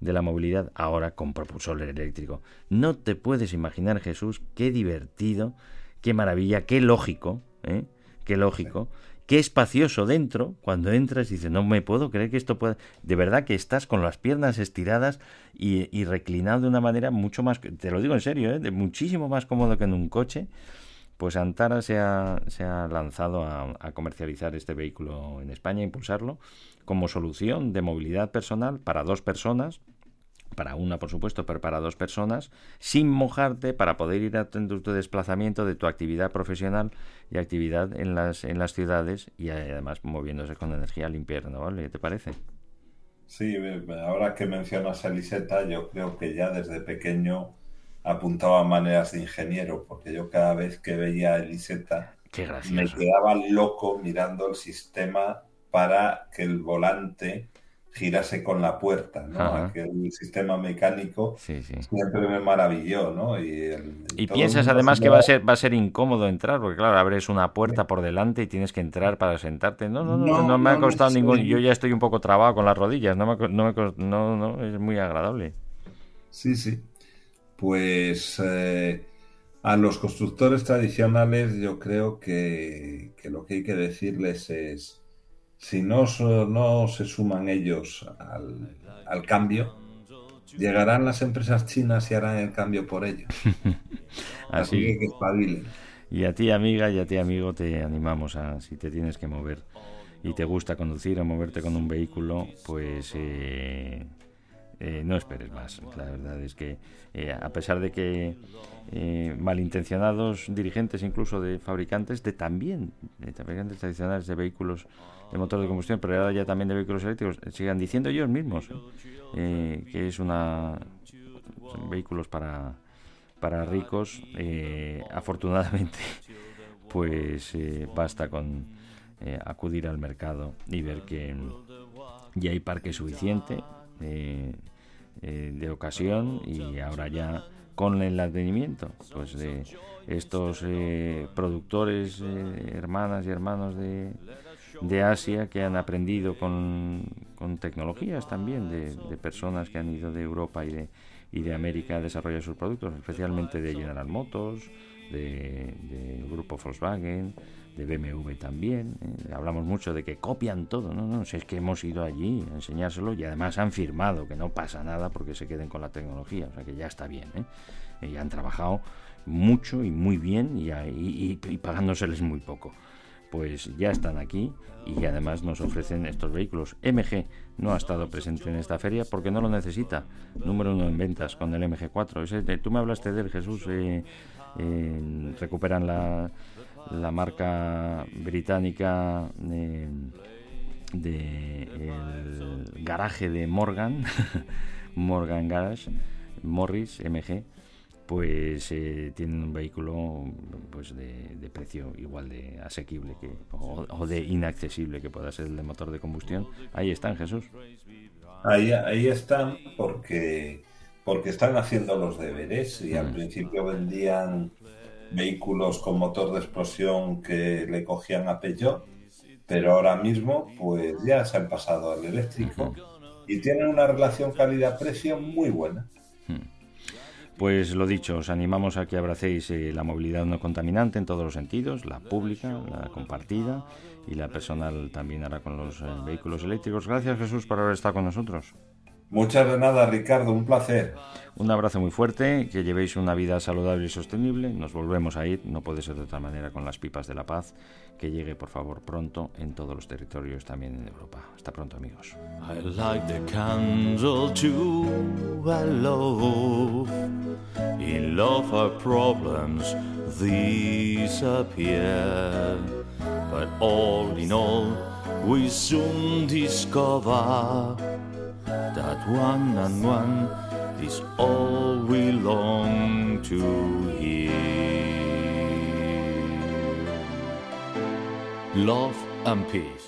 de la movilidad, ahora con propulsor eléctrico. No te puedes imaginar, Jesús, qué divertido, qué maravilla, qué lógico, ¿eh? Qué lógico. Qué espacioso dentro, cuando entras y dices, no me puedo creer que esto pueda... De verdad que estás con las piernas estiradas y, reclinado de una manera mucho más... Te lo digo en serio, ¿eh? de muchísimo más cómodo que en un coche. Pues Antara se ha, se ha lanzado a, a comercializar este vehículo en España, a impulsarlo, como solución de movilidad personal para dos personas, para una por supuesto, pero para dos personas, sin mojarte para poder ir a tu, tu desplazamiento de tu actividad profesional y actividad en las, en las ciudades y además moviéndose con energía limpia renovable, ¿te parece? Sí, ahora que mencionas a Liseta, yo creo que ya desde pequeño apuntaba maneras de ingeniero, porque yo cada vez que veía a Liseta Qué me quedaba loco mirando el sistema para que el volante girase con la puerta, ¿no? Ajá. Aquel sistema mecánico Sí, sí. siempre me maravilló, ¿no? Y, el- Y todo piensas además que va a ser va a ser incómodo entrar, porque claro, abres una puerta por delante y tienes que entrar para sentarte. No, no, no, no, No, me ha no costado ningún. Yo ya estoy un poco trabado con las rodillas, no me, no, me no, no, es muy agradable. Sí, sí. Pues eh, a los constructores tradicionales yo creo que, que lo que hay que decirles es, si no, no se suman ellos al, al cambio, llegarán las empresas chinas y harán el cambio por ellos. Así que Así. que espabilen. Y a ti, amiga, y a ti, amigo, te animamos a, si te tienes que mover y te gusta conducir o moverte con un vehículo, pues eh, eh, no esperes más. La verdad es que, eh, a pesar de que eh, malintencionados dirigentes, incluso de fabricantes, de también, de fabricantes tradicionales de vehículos de motor de combustión, pero ahora ya también de vehículos eléctricos, sigan diciendo ellos mismos ¿eh? Eh, que es una son vehículos para para ricos eh, afortunadamente pues eh, basta con eh, acudir al mercado y ver que mm, ya hay parque suficiente eh, eh, de ocasión y ahora ya con el advenimiento pues de estos eh, productores eh, hermanas y hermanos de, de Asia que han aprendido con, con tecnologías también de, de personas que han ido de Europa y de, y de América desarrolla sus productos, especialmente de General Motors, de, Grupo Volkswagen, de BMW también. ¿eh? Hablamos mucho de que copian todo, no, no, si es que hemos ido allí a enseñárselo y además han firmado que no pasa nada porque se queden con la tecnología, o sea que ya está bien. ¿eh? Y han trabajado mucho y muy bien y, y, y pagándoseles muy poco pues ya están aquí y además nos ofrecen estos vehículos. MG no ha estado presente en esta feria porque no lo necesita. Número uno en ventas con el MG4. Ese, de- tú me hablaste del Jesús. eh, eh, recuperan la, la marca británica eh, de el garaje de Morgan, Morgan Garage, Morris MG pues eh, tienen un vehículo pues de, de precio igual de asequible que o, o de inaccesible que pueda ser el de motor de combustión ahí están Jesús Ahí, ahí están porque, porque están haciendo los deberes y al Mm. principio vendían vehículos con motor de explosión que le cogían a Peugeot, pero ahora mismo pues ya se han pasado al eléctrico y tienen una relación calidad-precio muy buena. Pues lo dicho, os animamos a que abracéis eh, la movilidad no contaminante en todos los sentidos, la pública, la compartida y la personal también ahora con los eh, vehículos eléctricos. Gracias Jesús por haber estado con nosotros. Muchas de nada, Ricardo, un placer. Un abrazo muy fuerte, que llevéis una vida saludable y sostenible. Nos volvemos a ir, no puede ser de otra manera, con las pipas de la paz. Que llegue, por favor, pronto en todos los territorios, también en Europa. Hasta pronto, amigos. I light the candle to a love. In love, our problems disappear. But all in all, we soon discover that one and one is all we long to hear. Love and peace.